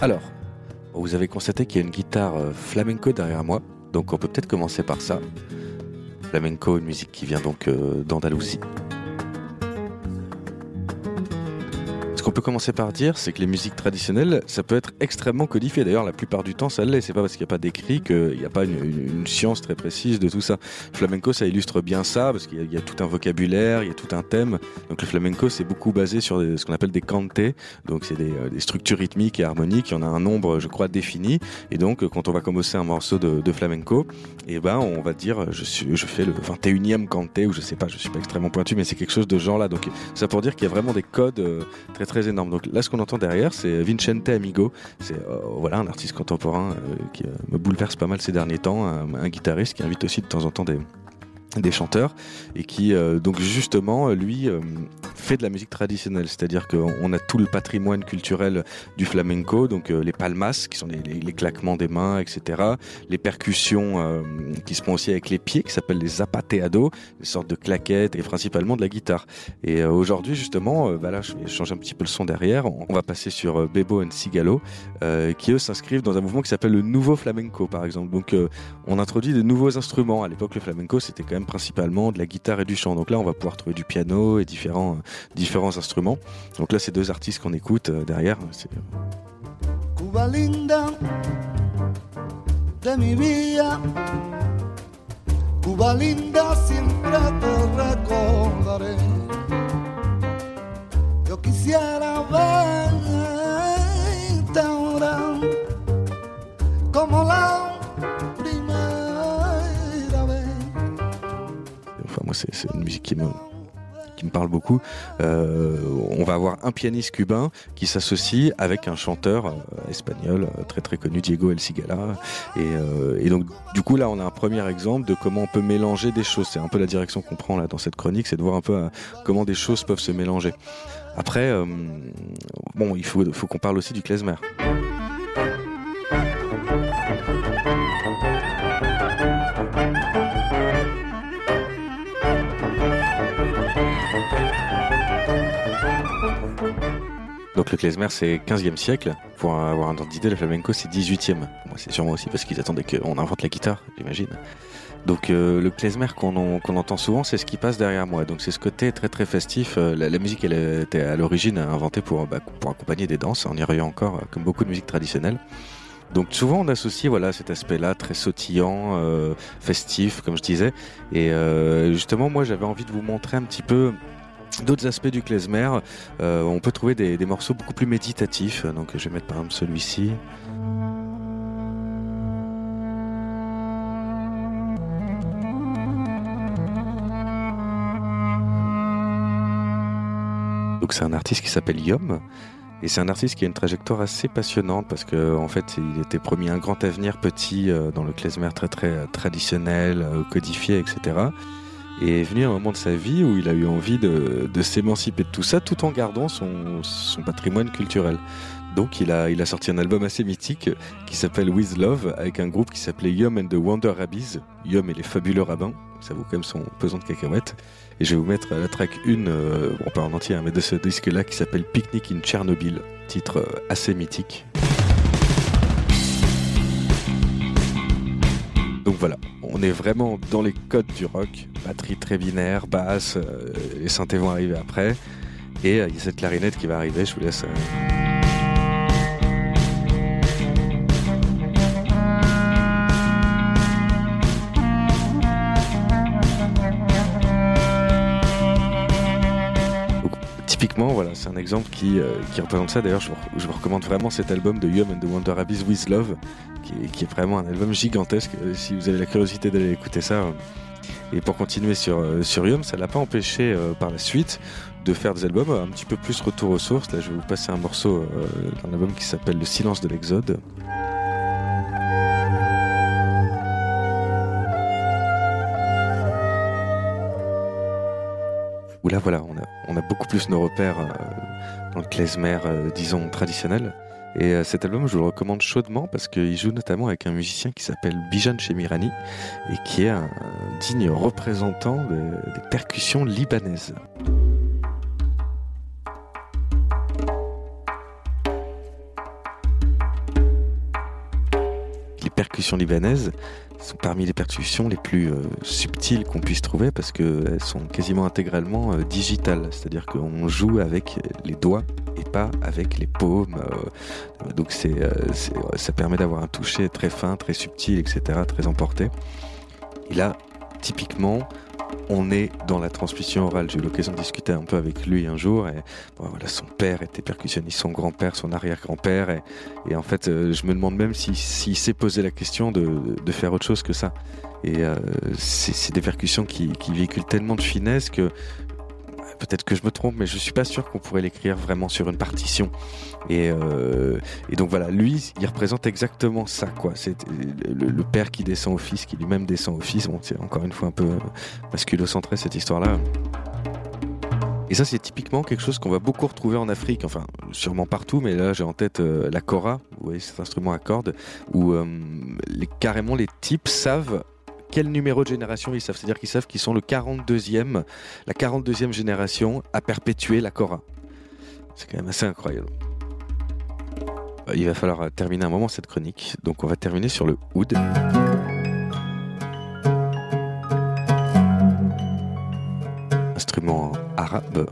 Alors, vous avez constaté qu'il y a une guitare euh, flamenco derrière moi, donc on peut peut-être commencer par ça. Flamenco, une musique qui vient donc euh, d'Andalousie. Ce qu'on peut commencer par dire, c'est que les musiques traditionnelles, ça peut être extrêmement codifié. D'ailleurs, la plupart du temps, ça l'est. C'est pas parce qu'il n'y a pas d'écrit qu'il n'y a pas une, science très précise de tout ça. Flamenco, ça illustre bien ça, parce qu'il y, a- tout un vocabulaire, il y a tout un thème. Donc le flamenco, c'est beaucoup basé sur ce qu'on appelle des cantes. Donc c'est des, euh, des structures rythmiques et harmoniques. Il y en a un nombre, je crois, défini. Et donc, quand on va commencer un morceau de, flamenco, et ben, on va dire, je, je fais le 21e canté, ou je sais pas, je suis pas extrêmement pointu, mais c'est quelque chose de ce genre-là. Donc, ça pour dire qu'il y a vraiment des codes euh, très très énormes. Donc là, ce qu'on entend derrière, c'est Vincente Amigo. C'est euh, voilà un artiste contemporain euh, qui euh, me bouleverse pas mal ces derniers temps, un, guitariste qui invite aussi de temps en temps des chanteurs et qui euh, donc justement euh, lui euh, fait de la musique traditionnelle c'est-à-dire qu'on on a tout le patrimoine culturel du flamenco donc euh, les palmas qui sont les, claquements des mains etc les percussions euh, qui se font aussi avec les pieds qui s'appellent les zapateados des sortes de claquettes et principalement de la guitare et euh, aujourd'hui justement bah je vais changer un petit peu le son derrière on, va passer sur Bebo and Cigalo euh, qui eux s'inscrivent dans un mouvement qui s'appelle le nouveau flamenco par exemple donc on introduit de nouveaux instruments. À l'époque, le flamenco, c'était quand même principalement de la guitare et du chant. Donc là, on va pouvoir trouver du piano et différents, différents instruments. Donc là, ces deux artistes qu'on écoute euh, derrière, c'est
Cuba linda de mi vida, Cuba linda siempre te recordaré. Yo quisiera verte ahora como la primera vez.
enfin moi, c'est c'est une musique qui me qui me parle beaucoup. Euh, on va avoir un pianiste cubain qui s'associe avec un chanteur euh, espagnol euh, très très connu, Diego El Cigala. Et, donc du coup là, on a un premier exemple de comment on peut mélanger des choses. C'est un peu la direction qu'on prend là dans cette chronique, c'est de voir un peu comment des choses peuvent se mélanger. Après, bon, il faut, faut qu'on parle aussi du klezmer. Donc le klezmer c'est 15e siècle. Pour avoir un ordre d'idée, le flamenco c'est 18e. Moi c'est sûrement aussi parce qu'ils attendaient qu'on invente la guitare, j'imagine. Donc euh, le klezmer qu'on en- qu'on entend souvent, c'est ce qui passe derrière moi. Donc c'est ce côté très très festif. Euh, la, musique elle était à l'origine inventée pour, bah, accompagner des danses. On y revient encore, euh, comme beaucoup de musique traditionnelle. Donc souvent on associe voilà cet aspect-là très sautillant, festif comme je disais. Et justement moi j'avais envie de vous montrer un petit peu d'autres aspects du klezmer. Euh, on peut trouver des, morceaux beaucoup plus méditatifs. Donc je vais mettre par exemple celui-ci. Donc c'est un artiste qui s'appelle Yom. Et c'est un artiste qui a une trajectoire assez passionnante parce que en fait il était promis un grand avenir petit euh, dans le klezmer très euh, traditionnel, codifié, etc. Et est venu un moment de sa vie où il a eu envie de, de s'émanciper de tout ça tout en gardant son, son patrimoine culturel. Donc il a, il a sorti un album assez mythique qui s'appelle With Love avec un groupe qui s'appelait Yum and the Wonder Rabbies. Yum et les fabuleux rabbins. Ça vaut quand même son pesant de cacahuètes. Et je vais vous mettre la track 1, euh, bon pas en entier, hein, mais de ce disque-là qui s'appelle Picnic in Chernobyl. Titre euh, assez mythique. Donc voilà, on est vraiment dans les codes du rock. Batterie très binaire, basse, euh, les synthés vont arriver après. Et euh, il y a cette clarinette qui va arriver, je vous laisse... typiquement, voilà, c'est un exemple qui, euh, représente ça. D'ailleurs, je, vous- recommande vraiment cet album de Yum and the Wonder Abyss with Love, qui est, vraiment un album gigantesque. Euh, Si vous avez la curiosité d'aller écouter ça. euh, Et pour continuer sur, sur Yum, ça l'a pas empêché par la suite de faire des albums un petit peu plus retour aux sources. Là, je vais vous passer un morceau d'un album qui s'appelle Le silence de l'Exode. Où là, voilà, on a, beaucoup plus nos repères euh, dans le klezmer, euh, disons, traditionnel. Et euh, cet album, je vous le recommande chaudement parce qu'il joue notamment avec un musicien qui s'appelle Bijan Chemirani et qui est un digne représentant des percussions libanaises. Percussions libanaises sont parmi les percussions les plus euh, subtiles qu'on puisse trouver parce qu'elles sont quasiment intégralement euh, digitales. C'est-à-dire qu'on joue avec les doigts et pas avec les paumes. euh, donc ça permet d'avoir un toucher très fin, très subtil, etc., très emporté. Et là, typiquement, on est dans la transmission orale. J'ai eu l'occasion de discuter un peu avec lui un jour. Et voilà, son père était percussionniste, son grand-père, son arrière-grand-père. Et, en fait, euh, je me demande même s'il si, s'il s'est posé la question de, de faire autre chose que ça. Et euh, c'est c'est des percussions qui, qui véhiculent tellement de finesse que peut-être que je me trompe, mais je suis pas sûr qu'on pourrait l'écrire vraiment sur une partition. Et, euh, donc voilà, lui, il représente exactement ça, quoi. C'est le, père qui descend au fils, qui lui-même descend au fils. Bon, c'est encore une fois un peu euh, masculo-centré cette histoire-là. Et ça, c'est typiquement quelque chose qu'on va beaucoup retrouver en Afrique, enfin, sûrement partout, mais là, j'ai en tête euh, la kora, vous voyez cet instrument à cordes, où euh, carrément les types savent quel numéro de génération ils savent? C'est-à-dire qu'ils savent qu'ils sont le 42e, la 42e génération à perpétuer la kora. C'est quand même assez incroyable. Euh, Il va falloir euh, terminer un moment cette chronique, donc on va terminer sur le oud. Instrument arabe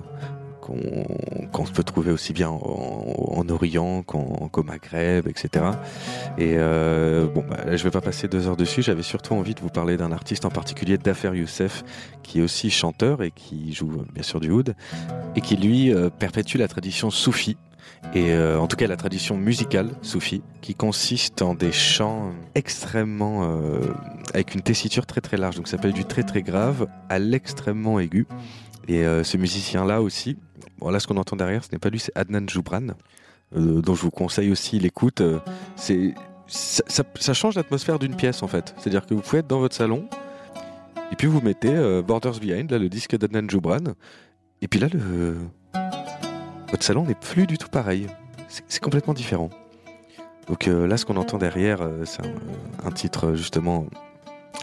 qu'on qu'on peut trouver aussi bien en, en Orient qu'au Maghreb, etc. Et euh, bon, bah, là, je vais pas passer deux heures dessus. J'avais surtout envie de vous parler d'un artiste en particulier, Dafer Youssef, qui est aussi chanteur et qui joue bien sûr du oud, et qui lui euh, perpétue la tradition soufie. Et euh, en tout cas la tradition musicale soufie, qui consiste en des chants extrêmement avec une tessiture très très large, donc ça s'appelle du très très grave à l'extrêmement aigu. Et ce musicien-là aussi, bon là ce qu'on entend derrière, ce n'est pas lui, c'est Adnan Joubran, euh, dont je vous conseille aussi l'écoute. Euh, ça, change l'atmosphère d'une pièce en fait. C'est-à-dire que vous pouvez être dans votre salon et puis vous mettez euh, Borders Behind, là le disque d'Adnan Joubran, et puis là le votre salon n'est plus du tout pareil. C'est complètement différent. Donc là, ce qu'on entend derrière, c'est un, titre justement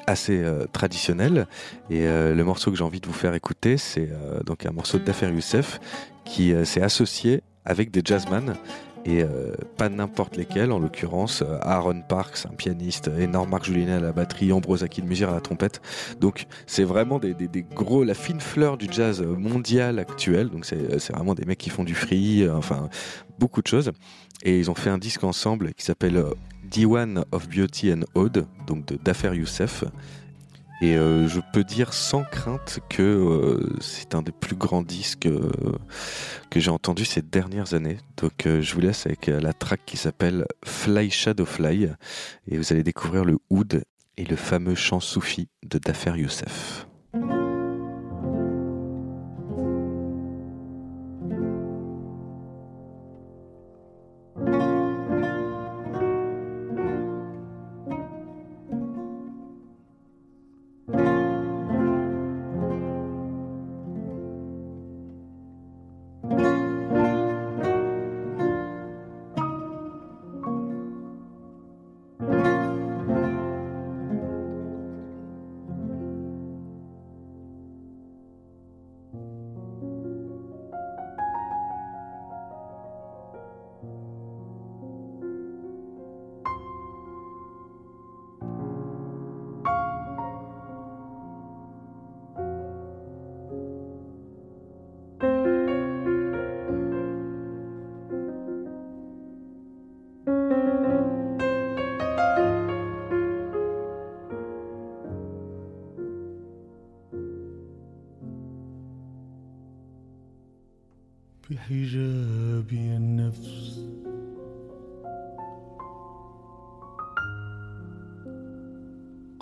assez euh, traditionnel. Et euh, le morceau que j'ai envie de vous faire écouter, c'est euh, donc un morceau d'Afer Youssef qui s'est associé avec des jazzman. Et pas n'importe lesquels, en l'occurrence Aaron Parks, un pianiste énorme, Marc Julinet à la batterie, Ambrose Akinmusir à la trompette. Donc c'est vraiment des, des- gros, la fine fleur du jazz mondial actuel. Donc c'est vraiment des mecs qui font du free, enfin beaucoup de choses. Et ils ont fait un disque ensemble qui s'appelle Diwan of Beauty and Ode, donc de Dafer Youssef. Et euh, je peux dire sans crainte que euh, c'est un des plus grands disques euh, que j'ai entendu ces dernières années. Donc je vous laisse avec la track qui s'appelle Fly Shadow Fly. Et vous allez découvrir le oud et le fameux chant soufi de Dafer Youssef.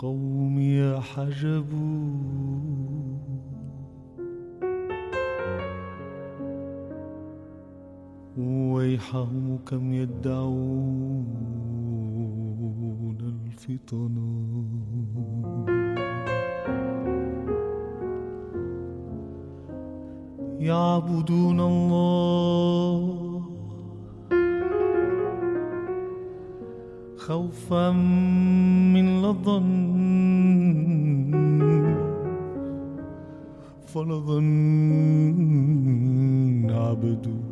قومي حجبوا ويحهم كم يدعون الفطنا يعبدون الله خوفا من لظن Follow the
bedoel.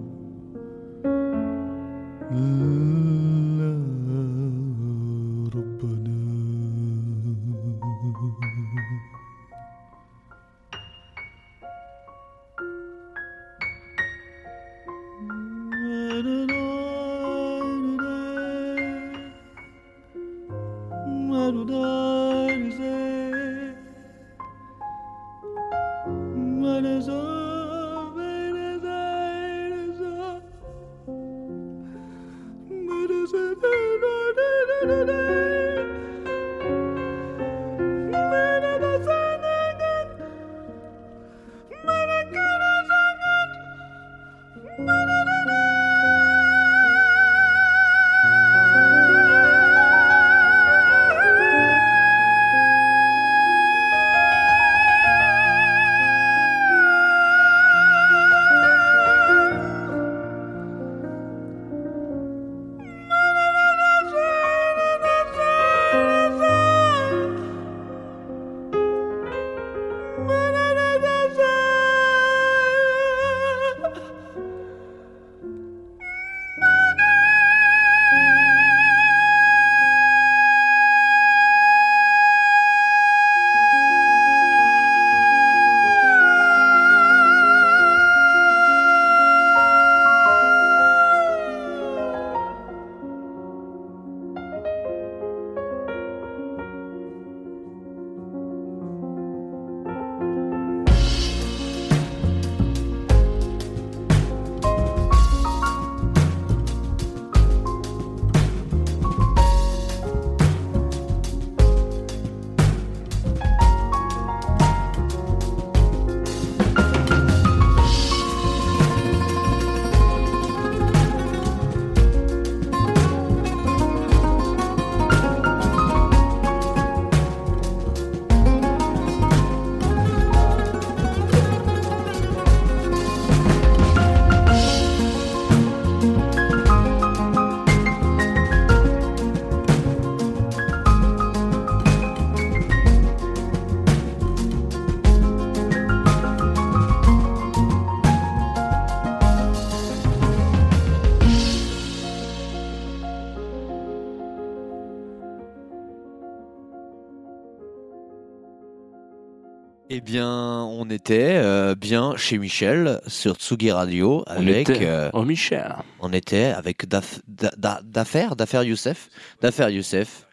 Bien, on était euh, bien chez Michel sur Tsugi Radio
On
avec.
était-
euh,
Oh Michel.
on était avec Daf- Da- Da- D'affaires, d'affaires Youssef, d'affaires Youssef,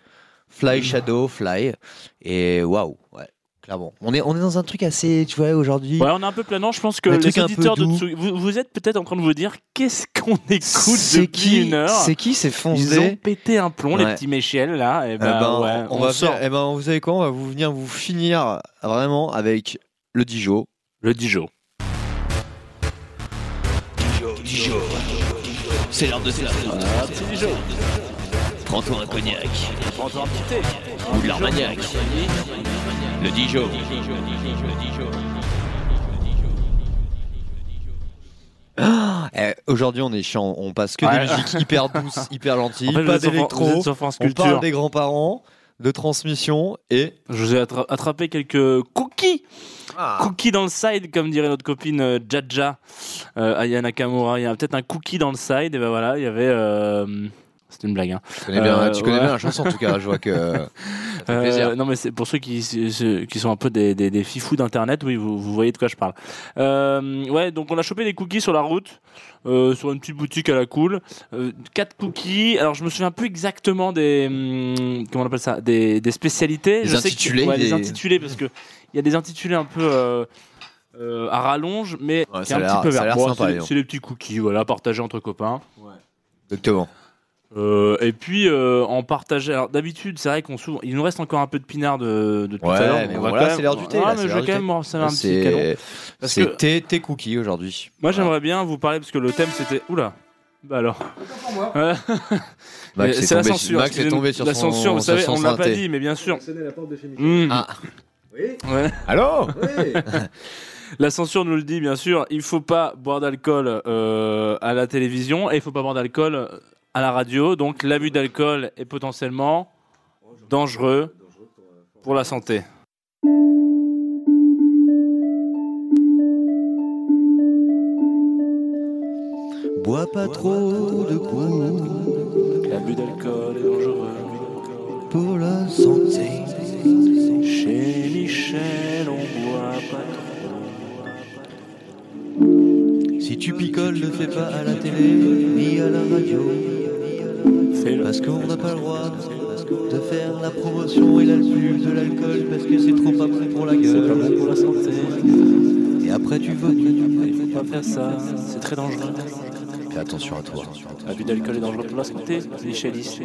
Fly Shadow, Fly, et waouh, ouais, clairement. On est, on est dans un truc assez, tu vois, aujourd'hui.
Ouais, on est un peu planant. Je pense que les
truc un peu
auditeurs de
doux.
Tsugi- vous, vous êtes peut-être en train de vous dire qu'est-ce qu'on écoute
c'est
depuis
qui,
une heure?
c'est qui, c'est
Ils
foncé.
ont pété un plomb, les petits Michel là. Et
Eh
ben,
ben,
ouais,
on,
on,
va
sort
faire, eh ben, vous savez quoi, on va vous venir vous finir vraiment avec le Dijon.
le Dijon.
C'est l'heure de cela.
Un petit Dijon.
Prends-toi un cognac
Prends-toi un petit thé.
ou de l'armagnac. Le Dijon.
Eh, aujourd'hui, on est chiant, on passe que
Ouais.
des musiques hyper douces, hyper gentilles,
En fait, vous
pas d'électro. On parle des grands-parents, de transmission et.
Je vous ai attra- attrapé quelques cookies. Cookie dans le side, comme dirait notre copine euh, Jaja, euh, Aya Nakamura. Il y a peut-être un cookie dans le side. Et ben voilà, il y avait. euh, C'était une blague. Hein.
Tu connais, bien,
Euh,
tu connais
ouais.
bien la chanson en tout cas, je vois que. Ça fait
Euh, non, mais c'est pour ceux qui, qui sont un peu des, des, des fifous d'internet, oui, vous, vous voyez de quoi je parle. Euh, ouais, donc on a chopé des cookies sur la route, euh, sur une petite boutique à la cool. Euh, quatre cookies. Alors je me souviens plus exactement des hum, comment on appelle ça, des, des spécialités.
Des
Je sais que-
intitulés,
ouais, des
des-
intitulés parce que il y a des intitulés un peu. euh, à rallonge, mais
Ouais,
qui est un petit peu vert. Bon, c'est- c'est les petits cookies, voilà, partagés entre copains.
Exactement.
Euh, et puis euh, en partager. Alors d'habitude, c'est vrai qu'on souvent, il nous reste encore un peu de pinard de, de tout
Ouais,
à l'heure.
mais
On
voilà,
même-
c'est l'heure du thé,
Ah,
là,
mais
c'est
je vais quand même ça un petit canon.
C'est c'est
que-
thé, thé cookie aujourd'hui.
Moi,
Voilà.
j'aimerais bien vous parler parce que le thème c'était. Oula. Bah alors. C'est la
tombé-
censure.
Max est tombé sur
la
son-
censure, vous savez, on l'a pas dit, mais bien sûr.
la porte de chez
Mmh.
Ah.
Ouais.
Allô
La censure nous le dit, bien sûr. Il faut pas boire d'alcool euh, à la télévision et il faut pas boire d'alcool à la radio. Donc l'abus d'alcool est potentiellement dangereux pour la santé.
Bois pas trop de coups
L'abus d'alcool est dangereux.
pour la santé.
Chez Michel, on boit pas
Si tu picoles, ne fais pas à la télé ni à la radio. Parce qu'on n'a pas le droit de faire la promotion et la pub de l'alcool parce que c'est trop pas bon pour la
C'est pas bon pour la
gueule.
santé.
Et après tu votes.
Il faut pas faire ça. C'est très dangereux.
Fais attention à toi.
L'abus d'alcool est dangereux pour la santé. Michelis.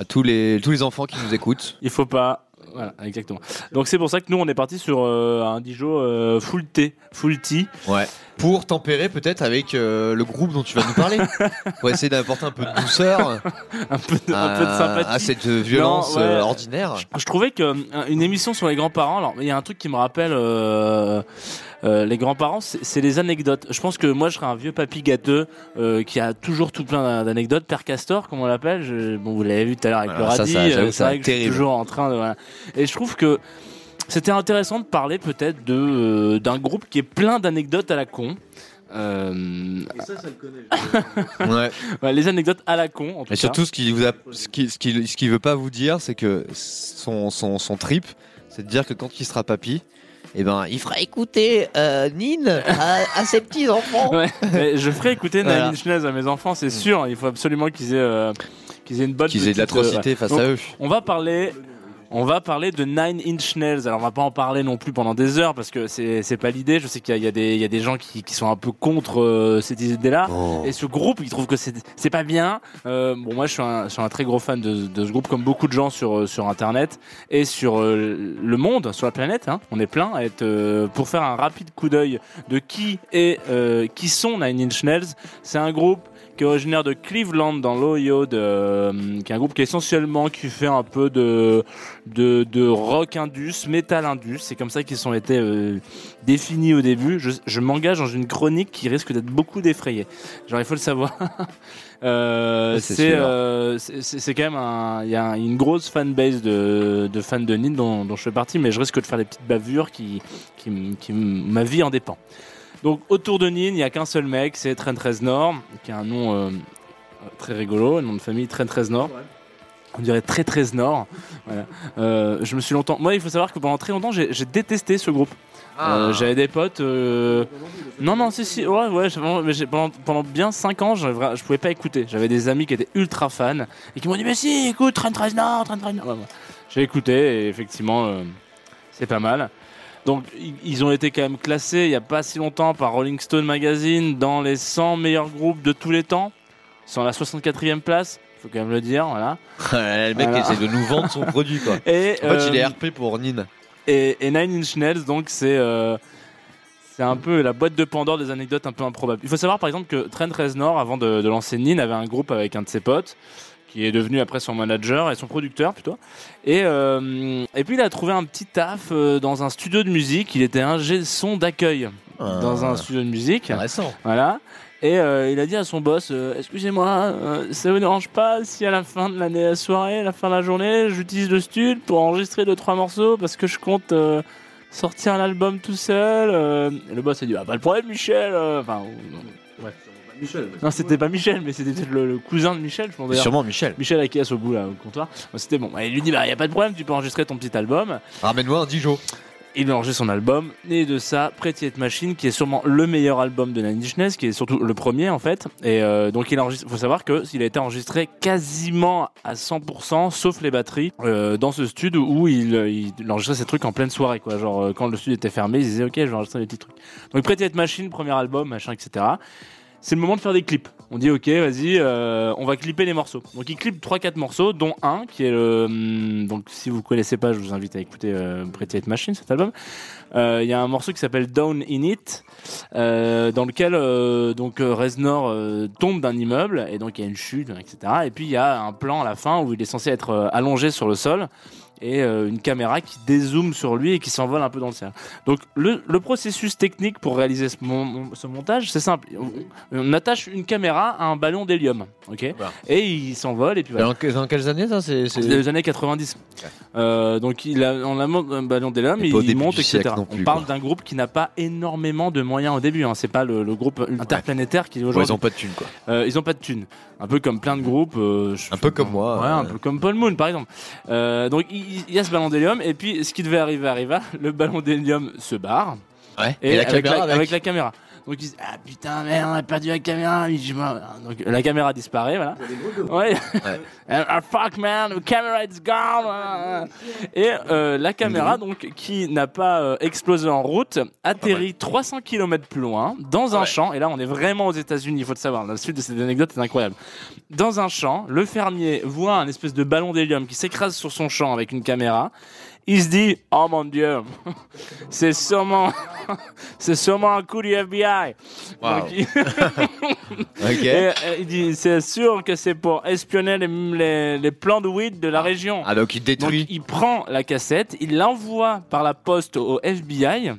À tous les, tous les enfants qui nous écoutent.
Il faut pas. Voilà, exactement. Donc c'est pour ça que nous on est parti sur euh, un Dijon euh, full thé, full tea.
Ouais. Pour tempérer peut-être avec euh, le groupe dont tu vas nous parler. pour essayer d'apporter un peu de douceur
un peu de, un
à,
peu de sympathie.
à cette violence
Non, ouais.
euh, ordinaire.
Je trouvais que euh, une émission sur les grands-parents, alors il y a un truc qui me rappelle euh, les grands-parents, c'est les anecdotes. Je pense que moi je serais un vieux papy gâteux qui a toujours tout plein d'anecdotes, père Castor comme on l'appelle? Bon, vous l'avez vu tout à l'heure avec le radis. c'est vrai que je suis toujours en train de. Voilà. Et je trouve que c'était intéressant de parler peut-être de euh, d'un groupe qui est plein d'anecdotes à la con. Euh,
Ouais.
ouais, les anecdotes à la con. En tout
Et
cas.
surtout, ce qu'il vous a, ce qui, ce qu'il, ce qu'il veut pas vous dire, c'est que son, son, son trip, c'est de dire que quand il sera papy, eh ben, il fera écouter euh, Nin à, à ses petits enfants.
Ouais, mais je ferai écouter
Voilà.
Nine à mes enfants, c'est sûr. Il faut absolument qu'ils aient, euh, qu'ils aient une bonne.
Qu'ils aient de l'atrocité
euh,
face
Donc,
à eux.
On va parler. On va parler de Nine Inch Nails. Alors on va pas en parler non plus pendant des heures parce que c'est pas l'idée. Je sais qu'il y, a- y des il y a des gens qui, qui sont un peu contre euh, cette idée-là.
Oh.
Et ce groupe, ils trouvent que c'est pas bien. Euh, bon, moi, je suis, un, je suis un très gros fan de, de ce groupe, comme beaucoup de gens sur euh, sur Internet et sur euh, le monde, sur la planète. Hein. On est plein à être pour faire un rapide coup d'œil de qui est qui sont Nine Inch Nails. C'est un groupe qui est originaire de Cleveland dans l'Ohio, de, euh, qui est un groupe qui est essentiellement qui fait un peu de de, de rock indus, metal indus. C'est comme ça qu'ils ont été euh, définis au début. Je, je m'engage dans une chronique qui risque d'être beaucoup défrayée. Genre, il faut le savoir. Euh,
c'est
euh, c'est quand même un, il y a un- une grosse fanbase de, de fans de Nin dont, dont je fais partie, mais je risque de faire des petites bavures qui, qui, ma vie en dépend. Donc autour de Nin, il n'y a qu'un seul mec, c'est Trent Reznor, qui a un nom euh, très rigolo, un nom de famille Trent Reznor. On dirait très très Nord. Voilà. Euh, je me suis longtemps. Moi, il faut savoir que pendant très longtemps, j'ai j'ai détesté ce groupe.
Ah.
Euh, J'avais des potes. euh, Non, non, si, si. Ouais, ouais. mais j'ai- pendant, pendant bien 5 ans, je, je pouvais pas écouter. J'avais des amis qui étaient ultra fans et qui m'ont dit Mais si, écoute, Trent Reznor, Trent Reznor. Ouais, ouais. J'ai écouté et effectivement, euh, c'est pas mal. Donc, ils ont été quand même classés il y a pas si longtemps par Rolling Stone Magazine dans les 100 meilleurs groupes de tous les temps. Ils sont à la 64e place, faut quand même le dire, voilà.
le mec
Voilà.
essaie de nous vendre son produit, quoi.
Et,
En fait, il est
euh,
RP pour Nin.
et, et Nine Inch Nails, donc c'est euh, c'est un peu la boîte de Pandore des anecdotes un peu improbables. Il faut savoir par exemple que Trent Reznor, avant de, de lancer Nin, avait un groupe avec un de ses potes qui est devenu après son manager et son producteur plutôt. Et, euh, et puis il a trouvé un petit taf euh, dans un studio de musique. Il était ingé son d'accueil dans un studio de musique.
Intéressant.
Voilà. Et euh, il a dit à son boss Excusez-moi, ça vous dérange pas si à la fin de l'année, la soirée, à la fin de la journée, j'utilise le studio pour enregistrer deux trois morceaux parce que je compte sortir l'album tout seul. Et le boss a dit Ah, pas de problème, Michel. Enfin.
Michel.
Non, c'était pas Michel, mais c'était peut-être le, le cousin de Michel, je pense.
Sûrement Michel.
Michel Akias au bout là, au comptoir. Bon, c'était bon. Et il lui dit Bah, y a pas de problème, tu peux enregistrer ton petit album.
Ramène-moi un Dijon.
il enregistre son album, et de ça, Pretty Hate Machine, qui est sûrement le meilleur album de Nine Inch Nails, qui est surtout le premier en fait. Et euh, donc il enregistre, faut savoir que il a été enregistré quasiment à 100%, sauf les batteries, euh, dans ce studio où il, il, il enregistrait ses trucs en pleine soirée, quoi. Genre euh, quand le studio était fermé, il disait ok, je vais enregistrer des petits trucs. Donc Pretty Hate Machine, premier album, machin, etc. C'est le moment de faire des clips. On dit ok, vas-y, euh, on va clipper les morceaux. Donc il clip 3-4 morceaux, dont un qui est le. hum, Donc si vous connaissez pas, je vous invite à écouter euh, Pretty Hate Machine, cet album. Euh, Il y a un morceau qui s'appelle Down in It, euh, dans lequel donc Reznor tombe d'un immeuble et donc il y a une chute, etc. Et puis il y a un plan à la fin où il est censé être allongé sur le sol et euh, une caméra qui dézoome sur lui et qui s'envole un peu dans le ciel. Donc le, le processus technique pour réaliser ce, mon- ce montage, c'est simple. On, on attache une caméra à un ballon d'hélium, ok,
Voilà.
et il s'envole et puis voilà.
Dans, que- dans quelles années ça c'est
des années 90. Euh, donc il a, on a un ballon d'hélium, il, il monte, etc.
non
on
plus,
parle d'un groupe qui n'a pas énormément de moyens au début. Hein. C'est pas le, le groupe interplanétaire qui est
Ouais,
aujourd'hui.
ils ont pas de thunes quoi.
Euh, ils ont pas de thunes. Un peu comme plein de groupes.
Un peu comme moi,
Ouais, un peu comme Paul Moon, par exemple. Donc, il, il y a ce ballon d'hélium, et puis, ce qui devait arriver arriva. Le ballon d'hélium se barre.
Ouais.
Et,
Et, la
avec,
caméra
la,
avec.
la caméra. Donc, il se dit, ah putain, merde, on a perdu la caméra. Il dit, Donc, la caméra disparaît, voilà. Ouais. Ah, fuck, man, the camera is gone. Et euh, la caméra, donc, qui n'a pas euh, explosé en route, atterrit 300 km plus loin, dans un
Ouais.
champ. Et là, on est vraiment aux États-Unis, il faut le savoir. La suite de cette anecdote est incroyable. Dans un champ, le fermier voit un espèce de ballon d'hélium qui s'écrase sur son champ avec une caméra. Il se dit, oh mon dieu, c'est sûrement, c'est sûrement un coup du FBI.
Wow.
Donc, il-
Ok.
et, euh, il dit, c'est sûr que c'est pour espionner les, les, les plans de weed de la région.
Ah donc il
Donc
détruit.
il prend la cassette, il l'envoie par la poste au FBI.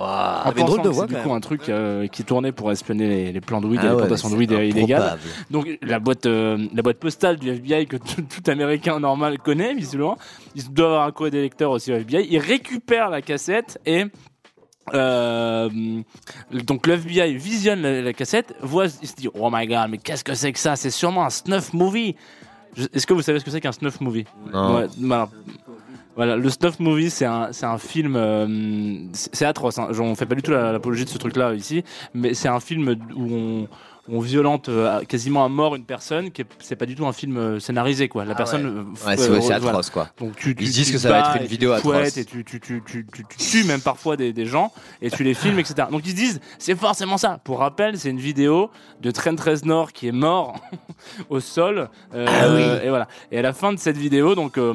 Une drôle de voix,
c'est du coup un truc euh, qui tournait pour espionner les, les plans de weed et
Ah
les
ouais,
plantations de weed illégales. Donc la boîte, euh, la boîte postale du FBI que tout, tout Américain normal connaît visiblement. Il doit avoir un courrier des lecteurs aussi au FBI. Il récupère la cassette et euh, donc le FBI visionne la, la cassette, voit, il se dit oh my god mais qu'est-ce que c'est que ça? C'est sûrement un snuff movie. Est-ce que vous savez ce que c'est qu'un snuff movie?
Non.
Ouais, bah, voilà, le snuff movie, c'est un, c'est un film, euh, c'est atroce. Hein. On fait pas du tout la- l'apologie de ce truc-là ici, mais c'est un film où on, où on violente euh, quasiment à mort une personne. Qui est- c'est pas du tout un film euh, scénarisé, quoi. La
Ah
personne.
ouais.
euh,
Ouais, c'est
voilà.
atroce quoi.
Donc tu, tu,
Ils disent
tu
que ça va être une vidéo atroce.
Et tu, tu, tu, tu, tu, tu tues même parfois des, des gens et tu les filmes, etc. Donc ils se disent, c'est forcément ça. Pour rappel, c'est une vidéo de Trent Reznor qui est mort au sol. euh,
Ah
Et voilà. Et à la fin de cette vidéo, donc, euh,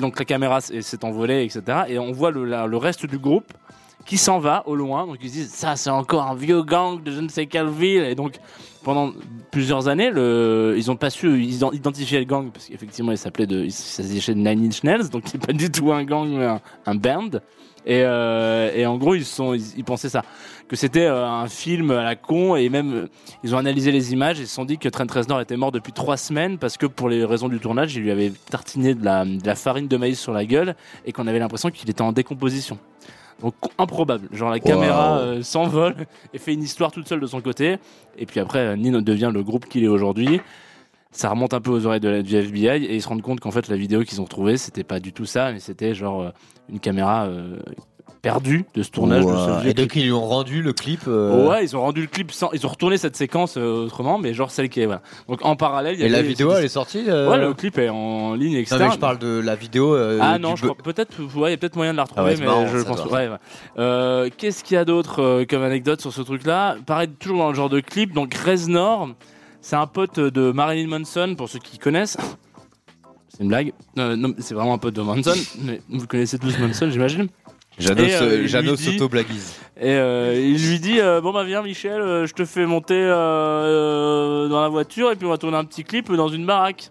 donc la caméra s'est envolée, etc. Et on voit le, la- le reste du groupe qui s'en va au loin. Donc ils se disent, ça c'est encore un vieux gang de je ne sais quelle ville. Et donc pendant plusieurs années, ils ont pas su identifié le gang parce qu'effectivement il s'appelait de, de Nine Inch Nails, donc c'est pas du tout un gang, mais un, un band. Et, euh, en gros, ils sont, ils, pensaient ça, que c'était euh, un film à la con, et même euh, ils ont analysé les images et se sont dit que Trent Reznor était mort depuis trois semaines parce que pour les raisons du tournage, il lui avait tartiné de la farine de maïs sur la gueule et qu'on avait l'impression qu'il était en décomposition. Donc improbable, genre la caméra euh, s'envole et fait une histoire toute seule de son côté, et puis après euh, Nino devient le groupe qu'il est aujourd'hui. Ça remonte un peu aux oreilles de la, du FBI et ils se rendent compte qu'en fait la vidéo qu'ils ont retrouvée c'était pas du tout ça, mais c'était genre euh, une caméra euh, perdue de ce tournage. de ce
Et donc ils lui ont rendu le clip. euh,
Ouais, ils ont rendu le clip sans, ils ont retourné cette séquence euh, autrement, mais genre celle qui est voilà. Donc en parallèle, il y
Et la vidéo elle est sortie. euh,
Ouais, le clip est en ligne, etc.
Non mais je parle de la vidéo. euh,
Ah non, je
be-
crois peut-être, ouais, il y a peut-être moyen de la retrouver,
Ah ouais, c'est
mais
marrant,
je pense. Ouais, ouais. Euh, Qu'est-ce qu'il y a d'autre euh, comme anecdote sur ce truc-là? Pareil, toujours dans le genre de clip. Donc Reznor, c'est un pote de Marilyn Manson pour ceux qui connaissent. C'est une blague. Euh, non, c'est vraiment un pote de Manson. mais vous connaissez tous Manson, j'imagine.
Janos,
Et, euh,
s'auto-blaguise.
Et euh, il lui dit euh, bon bah viens Michel, euh, je te fais monter dans la voiture et puis on va tourner un petit clip dans une baraque.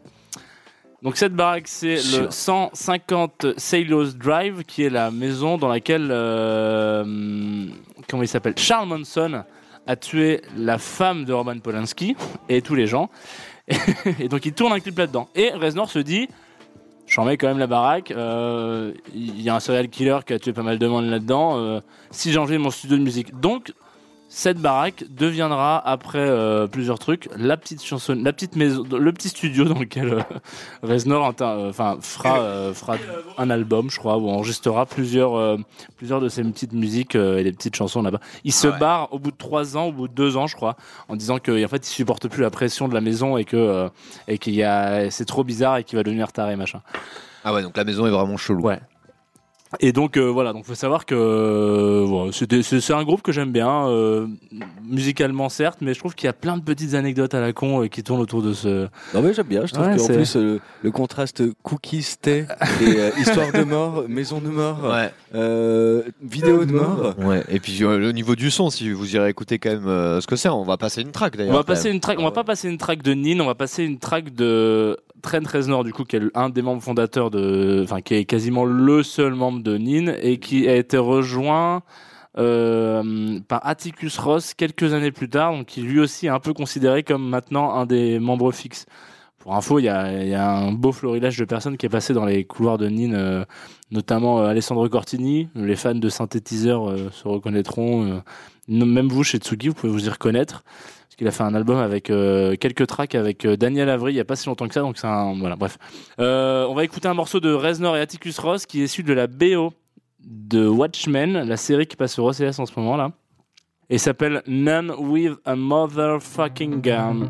Donc cette baraque c'est le
Sûr.
150 Sailors Drive qui est la maison dans laquelle comment il s'appelle Charles Manson a tué la femme de Roman Polanski et tous les gens. et donc il tourne un clip là-dedans. Et Reznor se dit J'en mets quand même la baraque. euh, Il y a un serial killer qui a tué pas mal de monde là-dedans. euh, si j'enlève mon studio de musique. Donc, cette baraque deviendra après euh, plusieurs trucs la petite chanson, la petite maison, le petit studio dans lequel euh, Reznor euh, enfin fera euh, fera un album, je crois, où on enregistrera plusieurs plusieurs de ses petites musiques et des petites chansons là-bas. Il se
ouais.
barre au bout de trois ans, au bout de deux ans, je crois, en disant que en fait il supporte plus la pression de la maison et que et qu'il y a c'est trop bizarre et qu'il va devenir taré machin.
Ah ouais, donc la maison est vraiment chelou.
Ouais. Et donc euh, voilà, donc faut savoir que euh, c'est un groupe que j'aime bien, euh, musicalement certes, mais je trouve qu'il y a plein de petites anecdotes à la con euh, qui tournent autour de ce.
Non mais j'aime bien, je trouve
Ouais,
qu'en plus euh, le contraste cookies, thé et euh, histoire de mort, maison de mort,
Ouais.
euh, vidéo de mort.
Ouais. Et puis euh, au niveau du son, si vous irez écouter quand même euh, ce que c'est, on va passer une track
On
d'ailleurs.
va
quand
passer
même.
une track, on va pas passer une track de Nin, on va passer une track de Trent Reznor du coup qui est un des membres fondateurs de, enfin qui est quasiment le seul membre de Nin et qui a été rejoint euh, par Atticus Ross quelques années plus tard, donc qui lui aussi est un peu considéré comme maintenant un des membres fixes. Pour info, il y a, un beau florilège de personnes qui est passé dans les couloirs de Nin, euh, notamment euh, Alessandro Cortini. Les fans de synthétiseurs se reconnaîtront. même vous, chez Tsugi, vous pouvez vous y reconnaître. Parce qu'il a fait un album avec euh, quelques tracks avec euh, Daniel Avery il y a pas si longtemps que ça. Donc c'est un. Voilà, bref. Euh, on va écouter un morceau de Reznor et Atticus Ross qui est issu de la BO de Watchmen, la série qui passe sur OCS en ce moment là. Et s'appelle None with a Motherfucking Gun.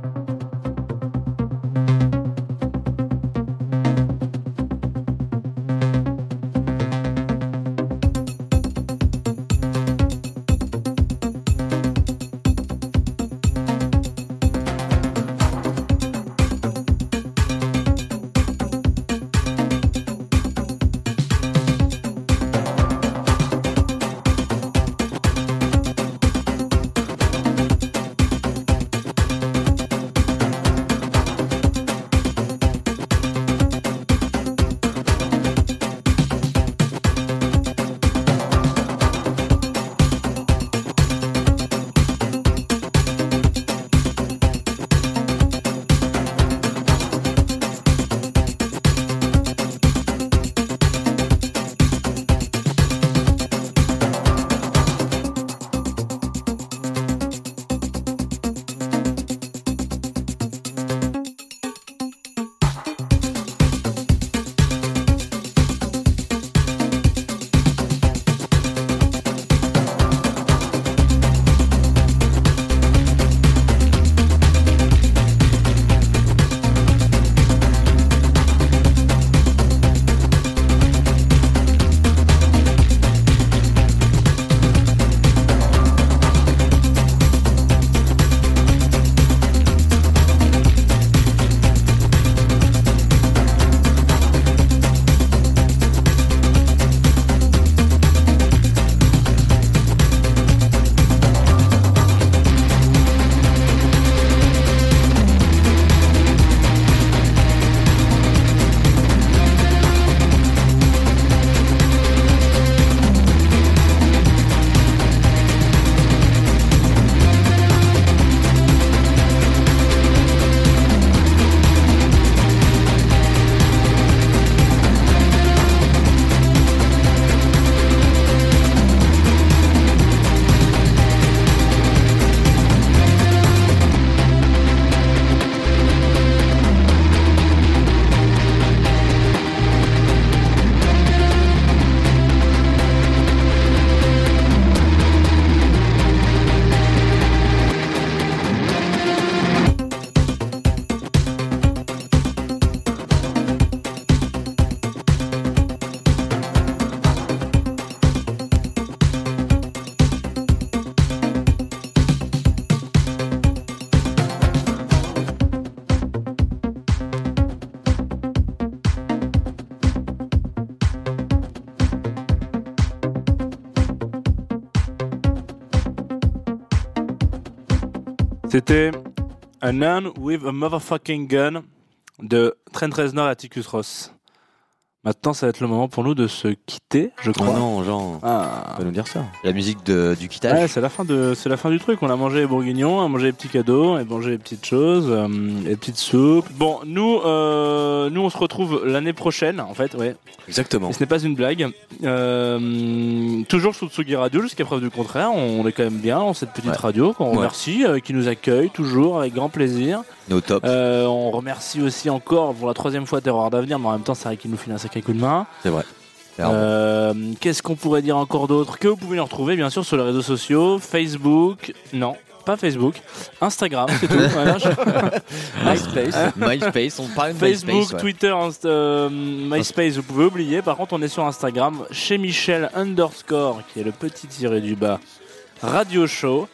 C'était A Nun with a Motherfucking Gun de Trent Reznor et Atticus Ross. Maintenant, ça va être le moment pour nous de se quitter, je
Oh
crois.
non, Jean,
Ah.
va nous dire ça.
La musique de- du quittage.
Ouais, c'est la fin de, c'est la fin du truc. On a mangé les bourguignons, on a mangé les petits cadeaux, on a mangé les petites choses, euh, les petites soupes. Bon, nous, euh, nous, on se retrouve l'année prochaine, en fait, ouais.
Exactement.
Et ce n'est pas une blague. Euh, toujours sur Tsugi Radio, jusqu'à preuve du contraire. On est quand même bien dans cette petite
Ouais.
radio qu'on remercie, qui nous accueille toujours avec grand plaisir.
Nos top.
On remercie aussi encore pour la troisième fois Terreur d'avenir, mais en même temps, c'est vrai qu'il nous file un sacré coup de main.
C'est vrai.
Euh, Qu'est-ce qu'on pourrait dire encore d'autre Que vous pouvez nous retrouver bien sûr sur les réseaux sociaux, Facebook, non, pas Facebook, Instagram, c'est tout. Voilà, je-
MySpace. MySpace, on parle de
Facebook,
MySpace. ouais.
Twitter, euh, MySpace, vous pouvez oublier. Par contre, on est sur Instagram chez Michel underscore, qui est le petit tiré du bas, Radio Show.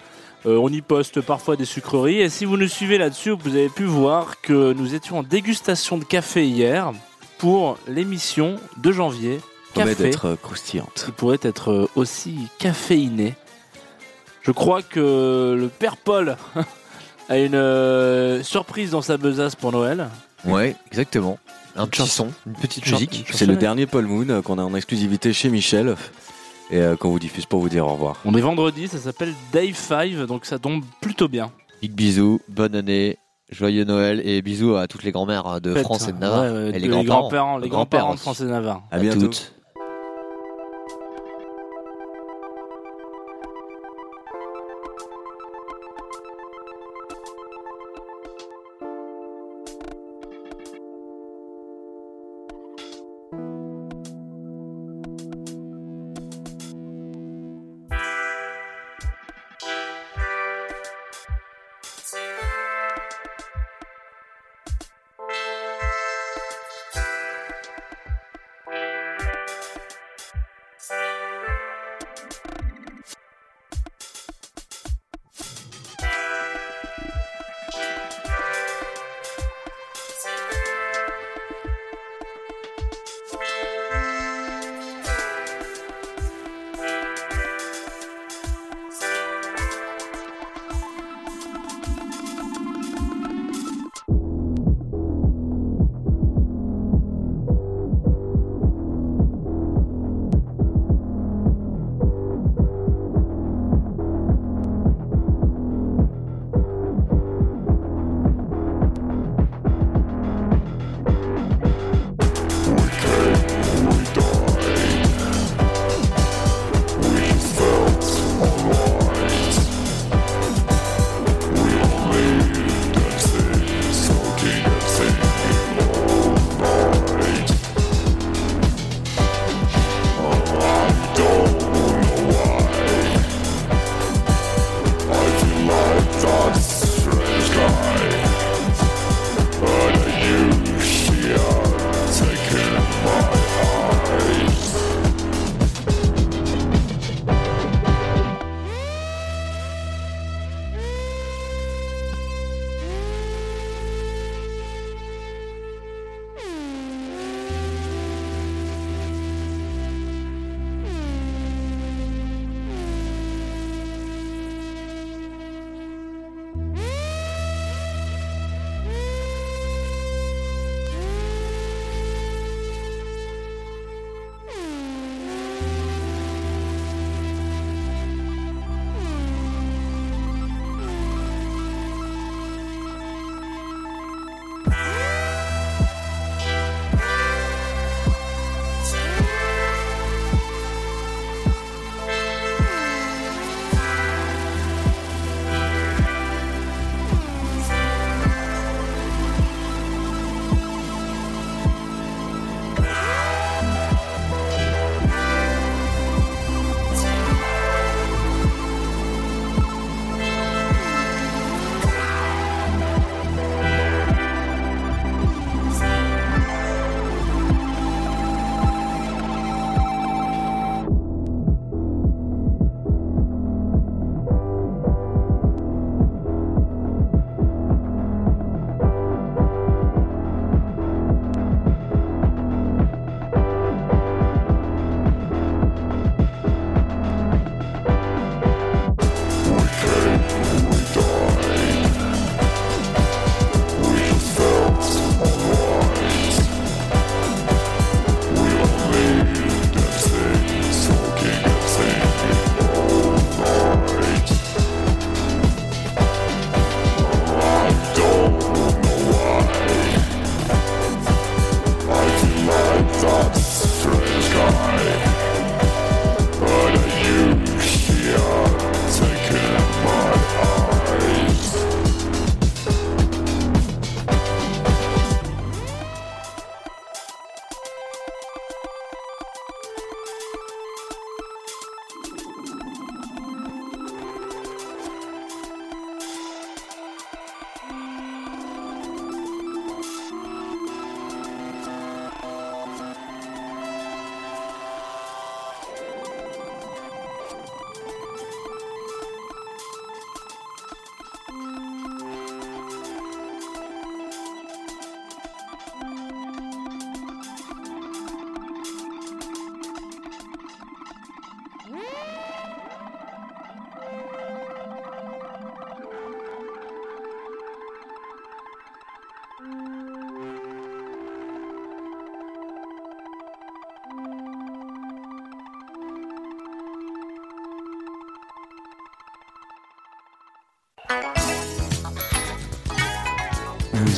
Euh, on y poste parfois des sucreries. Et si vous nous suivez là-dessus, vous avez pu voir que nous étions en dégustation de café hier pour l'émission de janvier.
Promet
Café
d'être euh, croustillante.
qui pourrait être euh, aussi caféiné. Je crois que le père Paul a une euh, surprise dans sa besace pour Noël.
Ouais, exactement. Un petit
chanson.
son, une petite musique.
C'est le dernier Paul Moon euh, qu'on a en exclusivité chez Michel et euh, qu'on vous diffuse pour vous dire au revoir.
On est vendredi, ça s'appelle Day 5, donc ça tombe plutôt bien.
Big bisous, bonne année, joyeux Noël et bisous à toutes les grand-mères de
Faites,
France et de Navarre.
ouais, ouais,
et les grands-parents.
grands-parents, les grands-parents de. France et de Navarre.
À bientôt.
toutes.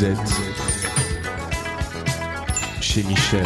Vous êtes chez Michel.